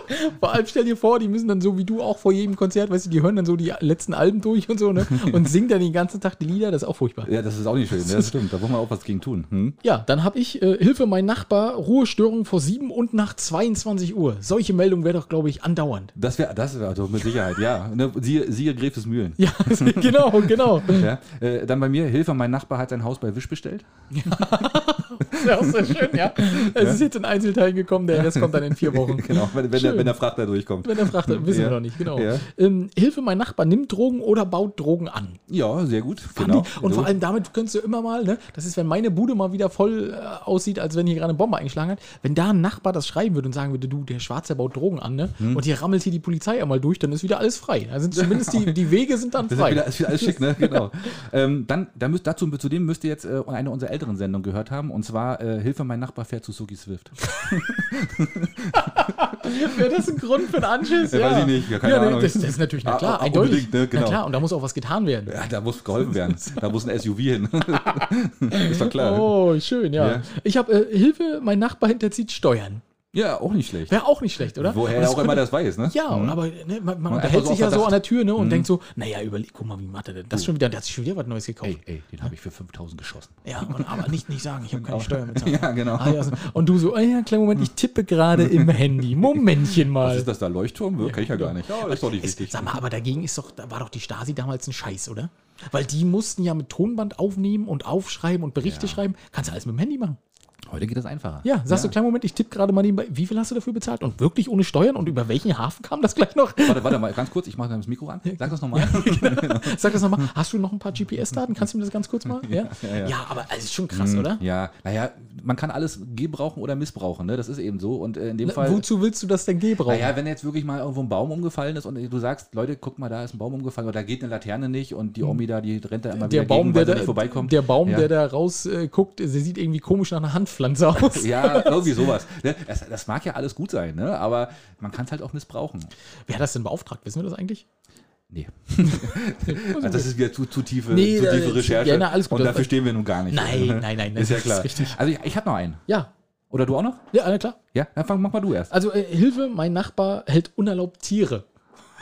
Vor allem stell dir vor, die müssen dann so wie du auch vor jedem Konzert, weißt du, die hören dann so die letzten Alben durch und so, ne? Und singen dann den ganzen Tag die Lieder, das ist auch furchtbar. Ja, das ist auch nicht schön, ne? das stimmt. Da wollen wir auch was gegen tun. Hm? Ja, dann habe ich äh, Hilfe, mein Nachbar, Ruhestörung vor 7 und nach 22 Uhr. Solche Meldungen wäre doch, glaube ich, andauernd. Das wäre das wär also mit Sicherheit, ja. Ne? Siehe, siehe Gräfes Mühlen. Ja, genau, genau. Ja? Äh, dann bei mir, Hilfe, mein Nachbar hat sein Haus bei Wisch bestellt. Das ist auch sehr schön, ja. Es ist jetzt in Einzelteilen gekommen, der Rest kommt dann in vier Wochen. Genau, wenn, wenn, der, wenn der Frachter durchkommt. Wenn er fragt, dann wissen Ja. wir noch nicht, genau. Ja. Ähm, Hilfe, mein Nachbar nimmt Drogen oder baut Drogen an. Ja, sehr gut. Fand Genau. ich- Und So. vor allem damit könntest du immer mal, ne, das ist, wenn meine Bude mal wieder voll äh, aussieht, als wenn hier gerade eine Bombe eingeschlagen hat, wenn da ein Nachbar das schreiben würde und sagen würde, du, der Schwarze baut Drogen an, ne, Hm. und hier rammelt hier die Polizei einmal durch, dann ist wieder alles frei. Also zumindest die, die Wege sind dann Das frei. wieder, ist wieder alles schick, ne? Genau. ähm, dann, da müsst, dazu, zu dem müsst ihr jetzt äh, eine unserer älteren Sendungen gehört haben, und zwar äh, Hilfe, mein Nachbar fährt zu Suki Swift. Wäre das ein Grund für einen Anschiss? Ja, weiß ich nicht, ja, keine ne, Ahnung. Das, das ist natürlich, na Ah, klar, ah, eindeutig. ne, genau. Na klar, und da muss auch was getan werden. Ja, da muss geholfen werden. Da muss ein SUV hin. ist doch klar. Oh, schön, ja. Ja. Ich habe äh, Hilfe, mein Nachbar hinterzieht Steuern. Ja, auch nicht schlecht. Wäre auch nicht schlecht, oder? Woher er das auch immer das weiß, ne? Ja, Mhm. aber ne, man, man einfach unterhält sich ja so an der Tür ne, und denkt so, naja, überleg, guck mal, wie macht er denn das schon wieder? Der hat sich schon wieder was Neues gekauft. Ey, ey, den habe ich für 5000 geschossen. Ja, und, aber nicht, nicht sagen, ich habe keine Steuer bezahlt. Ja, genau. Ah, ja. Und du so, ah ja, kleinen Moment, ich tippe gerade im Handy. Momentchen Was mal. ist das da, Leuchtturm? Ja, Kenn ich ja gar nicht. Ja, das ist doch nicht wichtig. sag mal, aber dagegen ist doch, da war doch die Stasi damals ein Scheiß, oder? Weil die mussten ja mit Tonband aufnehmen und aufschreiben und Berichte Ja. schreiben. Kannst du alles mit dem Handy machen. Heute geht das einfacher. Ja, sagst du, kleinen Moment, ich tippe gerade mal nebenbei. Wie viel hast du dafür bezahlt? Und wirklich ohne Steuern? Und über welchen Hafen kam das gleich noch? Warte, warte mal, ganz kurz, ich mache das Mikro an. Sag das nochmal. Sag das nochmal. Hast du noch ein paar GPS-Daten? Kannst du mir das ganz kurz mal? Ja, ja, ja. ja aber es ist schon krass, oder? Ja, naja, man kann alles gebrauchen oder missbrauchen, ne? Das ist eben so. Und äh, in dem Na, Fall. Wozu willst du das denn gebrauchen? Naja, wenn jetzt wirklich mal irgendwo ein Baum umgefallen ist und du sagst, Leute, guck mal, da ist ein Baum umgefallen oder da geht eine Laterne nicht und die Omi da, die rennt da immer Hm. der wieder Baum, gegen, der sie da, vorbeikommt. der Baum, ja. der da raus äh, guckt, der sieht irgendwie komisch nach einer Handpflanze aus. Ja, irgendwie sowas. Ne? Das, das mag ja alles gut sein, ne? aber man kann es halt auch missbrauchen. Wer hat das denn beauftragt? Wissen wir das eigentlich? Nee. Also das ist wieder zu, zu tiefe, Nee, zu da- tiefe Recherche. ja, na, alles gut. Und dafür stehen wir nun gar nicht. Nein, nein, nein, Ist ja klar. ist. Also ich, ich habe noch einen. Ja, Oder du auch noch? ja, na klar. Ja, dann fang, mach mal du erst. Also äh, Hilfe, mein Nachbar hält unerlaubt Tiere.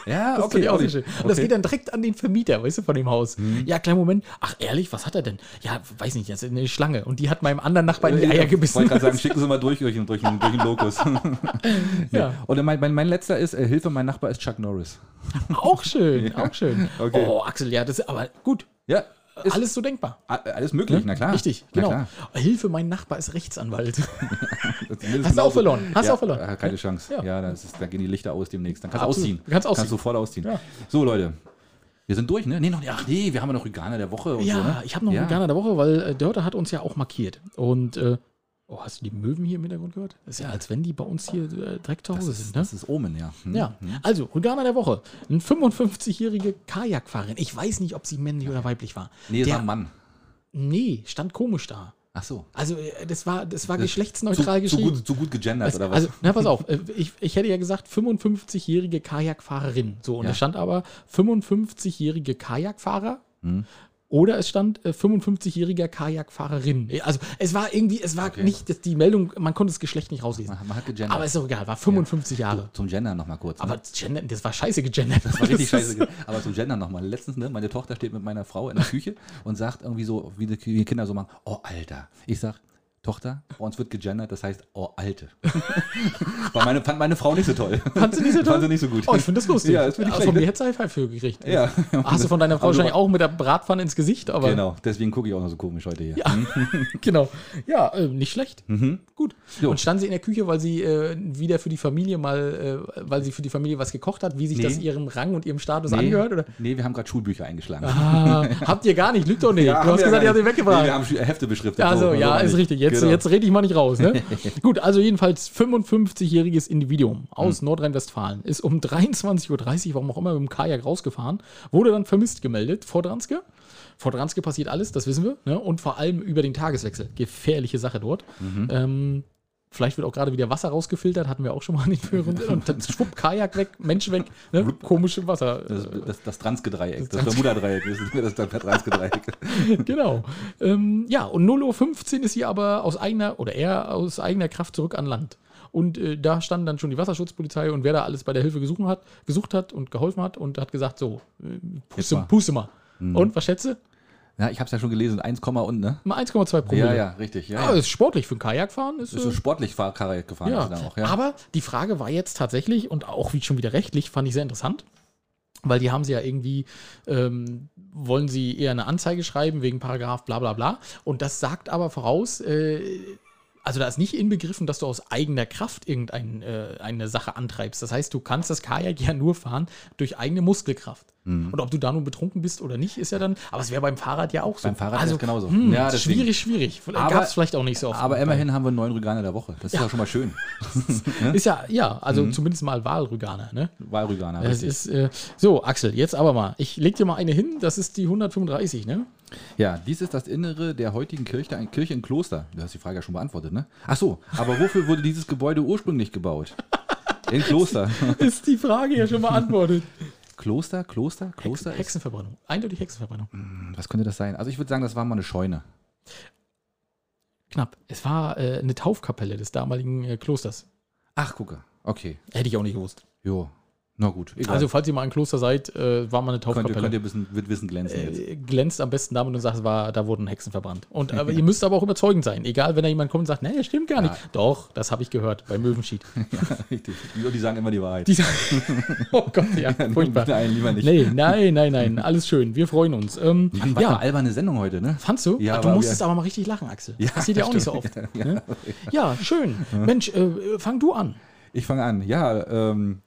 Ja, Das finde ich auch sehr schön. Und das geht dann direkt an den Vermieter, weißt du, von dem Haus. Mhm. Ja, kleinen Moment. Ach, ehrlich, was hat er denn? Ja, weiß nicht, das ist eine Schlange. Und die hat meinem anderen Nachbarn die Eier Ich gebissen. wollte gerade sagen, schicken Sie mal durch, durch, den- durch, durch den Lokus. ja. Und mein, mein, mein letzter ist, äh, Hilfe, mein Nachbar ist Chuck Norris. Auch schön, auch schön. Okay. Oh, Axel, ja, das ist aber gut. Ja, ist Alles so denkbar. a- alles möglich, na klar. Richtig, Na genau. klar. Hilfe, mein Nachbar ist Rechtsanwalt. Hast du auch verloren. Hast du ja, auch verloren. äh, Keine Chance. Ja. Ja, ist, da gehen die Lichter aus demnächst. Dann kannst du ausziehen. Du kannst ausziehen. sofort ausziehen. Ja. So, Leute. Wir sind durch, ne? Nee, noch, ach nee, wir haben ja noch Rüganer der Woche und ja, so, ne? ich habe noch ja. Veganer der Woche, weil äh, Dörte hat uns ja auch markiert. Und, äh, oh, hast du die Möwen hier im Hintergrund gehört? Das ist ja, als wenn die bei uns hier äh, direkt zu Hause ist, sind, ne? das ist Omen, ja. Hm. Ja, also Rüganer der Woche. Eine 55-jährige Kajakfahrerin. Ich weiß nicht, ob sie männlich oder weiblich war. Nee, es Der- war ein Mann. Nee, stand komisch da. Ach so. Also, äh, das war, das war Das- geschlechtsneutral zu, zu, geschrieben. gut, zu gut gegendert, Also, oder was? also, na, pass auf, äh, ich, ich hätte ja gesagt 55-jährige Kajakfahrerin. So, und Ja. da stand aber 55-jährige Kajakfahrer. Hm. Oder es stand äh, 55-jähriger Kajakfahrerin. Also es war irgendwie, es war Okay. nicht, dass die Meldung, man konnte das Geschlecht nicht rauslesen. man, man hat gegendert. Aber ist doch egal, war 55 Jahre. Zum Gendern nochmal kurz. Aber ne? Gender, das war scheiße gegendert. Das war richtig scheiße. Aber zum Gendern nochmal. Letztens, ne, meine Tochter steht mit meiner Frau in der Küche und sagt irgendwie so, wie die wie die Kinder so machen, oh Alter. Ich sag, Tochter, bei uns wird gegendert, das heißt, oh Alte. War meine, fand meine Frau nicht so toll. Fand sie nicht so toll? Fand sie nicht so gut. Oh, ich finde das lustig. Ja, das ich Also Von mir ne? hätte sie High für gekriegt. Ja. Hast du von deiner Frau du- wahrscheinlich auch mit der Bratpfanne ins Gesicht, aber Genau, deswegen gucke ich auch noch so komisch heute hier. Ja, genau. Ja, äh, nicht schlecht. Gut. Jo. Und stand sie in der Küche, weil sie äh, wieder für die Familie mal, äh, weil sie für die Familie was gekocht hat, wie sich Nee. das ihrem Rang und ihrem Status Nee, angehört? Oder? nee, wir haben gerade Schulbücher eingeschlagen. Ah, habt ihr gar nicht, lügt doch nicht. Ja, du hast gesagt, ihr habt sie weggebracht. Nee, wir haben Hefte beschriftet. Also, so, ja, so ist nicht. richtig. Jetzt, Genau. jetzt rede ich mal nicht raus. Ne? Gut, also jedenfalls 55-jähriges Individuum aus Nordrhein-Westfalen ist um 23.30 Uhr, warum auch immer, mit dem Kajak rausgefahren, wurde dann vermisst gemeldet vor Dranske. Vor Dranske passiert alles, das wissen wir. Ne? Und vor allem über den Tageswechsel. Gefährliche Sache dort. Ähm, vielleicht wird auch gerade wieder Wasser rausgefiltert, hatten wir auch schon mal in den Hören. Und dann schwupp, Kajak weg, Mensch weg, ne? komische Wasser. Das, das, das Transke-Dreieck, das, Das Bermuda-Dreieck, das ist das, Transke-Dreieck. genau. Ähm, ja, und 0.15 Uhr ist sie aber aus eigener, oder er aus eigener Kraft zurück an Land. Und äh, da stand dann schon die Wasserschutzpolizei und wer da alles bei der Hilfe gesucht hat, gesucht hat und geholfen hat und hat gesagt, so, äh, puste, mal. puste mal. Und was schätze? Ja, ich habe es ja schon gelesen, 1, und, ne? Mal 1,2 Promille. Ja, ja, richtig. Ja, Ja, ist sportlich für ein Kajakfahren. Ist, Ist äh, so sportlich Fahr Kajak gefahren. ja. ist dann auch, ja. Aber die Frage war jetzt tatsächlich, und auch wie schon wieder rechtlich, fand ich sehr interessant, weil die haben sie ja irgendwie, ähm, wollen sie eher eine Anzeige schreiben wegen Paragraph bla bla bla. Und das sagt aber voraus, äh, also da ist nicht inbegriffen, dass du aus eigener Kraft irgendeine äh, eine Sache antreibst. Das heißt, du kannst das Kajak ja nur fahren durch eigene Muskelkraft. Mhm. Und ob du da nun betrunken bist oder nicht, ist ja dann, aber es wäre beim Fahrrad ja auch so. Beim Fahrrad also, ist genauso. Hm, Ja, schwierig, schwierig. Aber- Gab es vielleicht auch nicht so oft. Aber immerhin haben wir neuen Rüganer der Woche. Das ist Ja. ja, schon mal schön. Ist ja, ja, also Mhm. zumindest mal Wahlrüganer, ne? Wahlrüganer, richtig. ist, äh, so, Axel, jetzt aber mal. Ich leg dir mal eine hin, das ist die 135, ne? Ja, dies ist das Innere der heutigen Kirche, Kirche in Kloster. Du hast die Frage ja schon beantwortet, ne? Ach so, aber wofür wurde dieses Gebäude ursprünglich gebaut? In Kloster. Ist die Frage ja schon beantwortet. Kloster, Kloster, Kloster ist, Hexenverbrennung. Eindeutig Hexenverbrennung. Was könnte das sein? Also ich würde sagen, das war mal eine Scheune. Knapp. Es war äh, eine Taufkapelle des damaligen äh, Klosters. Ach, gucke. Okay. Hätte ich auch nicht gewusst. Jo. Na gut. Egal. Also, falls ihr mal ein Kloster seid, äh, war mal eine könnt, ihr, Taufkapelle. könnt ihr ein bisschen mit Wissen glänzen jetzt. äh, glänzt am besten damit und sagt, war, da wurden Hexen verbrannt. Und aber ihr müsst aber auch überzeugend sein. Egal, wenn da jemand kommt und sagt, nee, das stimmt gar nicht. Doch, das habe ich gehört bei Möwenschied. Ja, richtig. Die, sagen immer die Wahrheit. Die sagen, oh Gott, ja, furchtbar. Nein, lieber nicht. Nee, nein, nein, nein, alles schön. Wir freuen uns. Ähm, Mann, ja, eine alberne Sendung heute, ne? fandst du? Ja, du musstest aber mal richtig lachen, Axel. Ja, das passiert ja auch nicht so oft. ne? Ja, schön. Mensch, äh, fang du an. Ich fange an. Ja, ähm,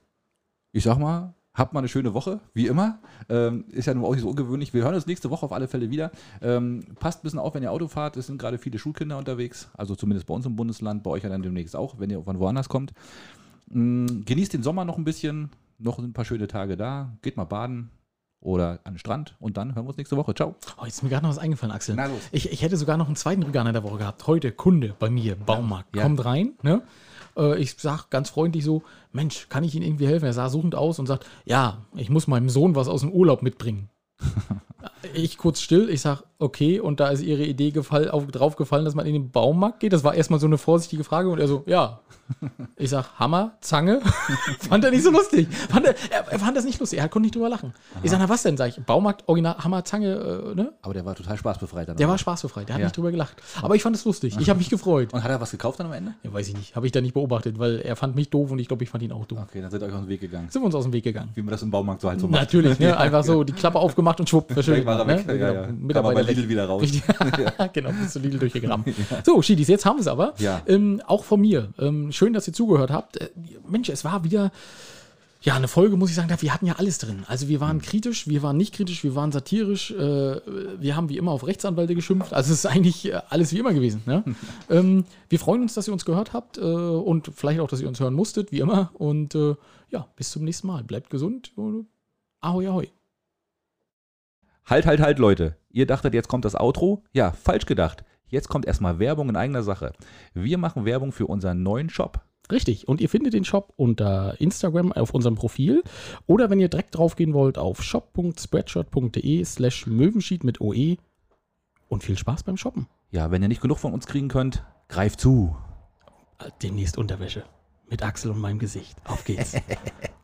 ich sag mal, habt mal eine schöne Woche, wie immer. Ähm, ist ja nun auch nicht so ungewöhnlich. Wir hören uns nächste Woche auf alle Fälle wieder. Ähm, passt ein bisschen auf, wenn ihr Auto fahrt. Es sind gerade viele Schulkinder unterwegs. Also zumindest bei uns im Bundesland, bei euch ja dann demnächst auch, wenn ihr von woanders kommt. Mm, genießt den Sommer noch ein bisschen. Noch ein paar schöne Tage da. Geht mal baden oder an den Strand und dann hören wir uns nächste Woche. Ciao. Oh, jetzt ist mir gerade noch was eingefallen, Axel. Na los. Ich, ich hätte sogar noch einen zweiten Veganer der Woche gehabt. Heute Kunde bei mir, Baumarkt. Ja. Kommt rein, ne? Äh, Ich sag ganz freundlich so, Mensch, kann ich Ihnen irgendwie helfen? Er sah suchend aus und sagt, ja, ich muss meinem Sohn was aus dem Urlaub mitbringen. ich kurz still, ich sag, okay, und da ist Ihre Idee gefall, auf, drauf gefallen, dass man in den Baumarkt geht. Das war erstmal so eine vorsichtige Frage und er so, ja. Ich sag, Hammer, Zange. fand er nicht so lustig. Fand er, er, er fand das nicht lustig, er konnte nicht drüber lachen. Ich sag, na was denn? Sag ich, Baumarkt, Original, Hammer, Zange, äh, ne? Aber der war total spaßbefreit. Dann Der war spaßbefreit, der hat Ja. nicht drüber gelacht. Aber ich fand es lustig. Ich habe mich gefreut. Und hat er was gekauft dann am Ende? Ja, weiß ich nicht. Habe ich da nicht beobachtet, weil er fand mich doof und ich glaube, ich fand ihn auch doof. Okay, dann seid ihr euch aus dem Weg gegangen. Sind wir uns aus dem Weg gegangen. Wie man das im Baumarkt so halt so macht. Natürlich, ne? einfach so die Klappe aufgemacht und schwupp, verschwindet. War er ne? weg. Ja, ja. Kam Mitarbeiter aber bei Lidl wieder raus. Genau, bist du Lidl durchgegraben. So, Schiedis, jetzt haben wir es aber. Ja. Ähm, auch von mir. Ähm, schön, dass ihr zugehört habt. Äh, Mensch, es war wieder. Ja, eine Folge, muss ich sagen, wir hatten ja alles drin. Also wir Hm. waren kritisch, wir waren nicht kritisch, wir waren satirisch, äh, wir haben wie immer auf Rechtsanwälte geschimpft. Also es ist eigentlich äh, alles wie immer gewesen. Ne? ähm, wir freuen uns, dass ihr uns gehört habt äh, und vielleicht auch, dass ihr uns hören musstet, wie immer. Und äh, ja, bis zum nächsten Mal. Bleibt gesund. und Ahoi, ahoi. Halt, halt, halt, Leute. Ihr dachtet, jetzt kommt das Outro? Ja, falsch gedacht. Jetzt kommt erstmal Werbung in eigener Sache. Wir machen Werbung für unseren neuen Shop. Richtig. Und ihr findet den Shop unter Instagram auf unserem Profil oder wenn ihr direkt draufgehen wollt auf shop.spreadshirt.de slash Möwenschied mit OE und viel Spaß beim Shoppen. Ja, wenn ihr nicht genug von uns kriegen könnt, greift zu. Demnächst Unterwäsche mit Axel und meinem Gesicht. Auf geht's.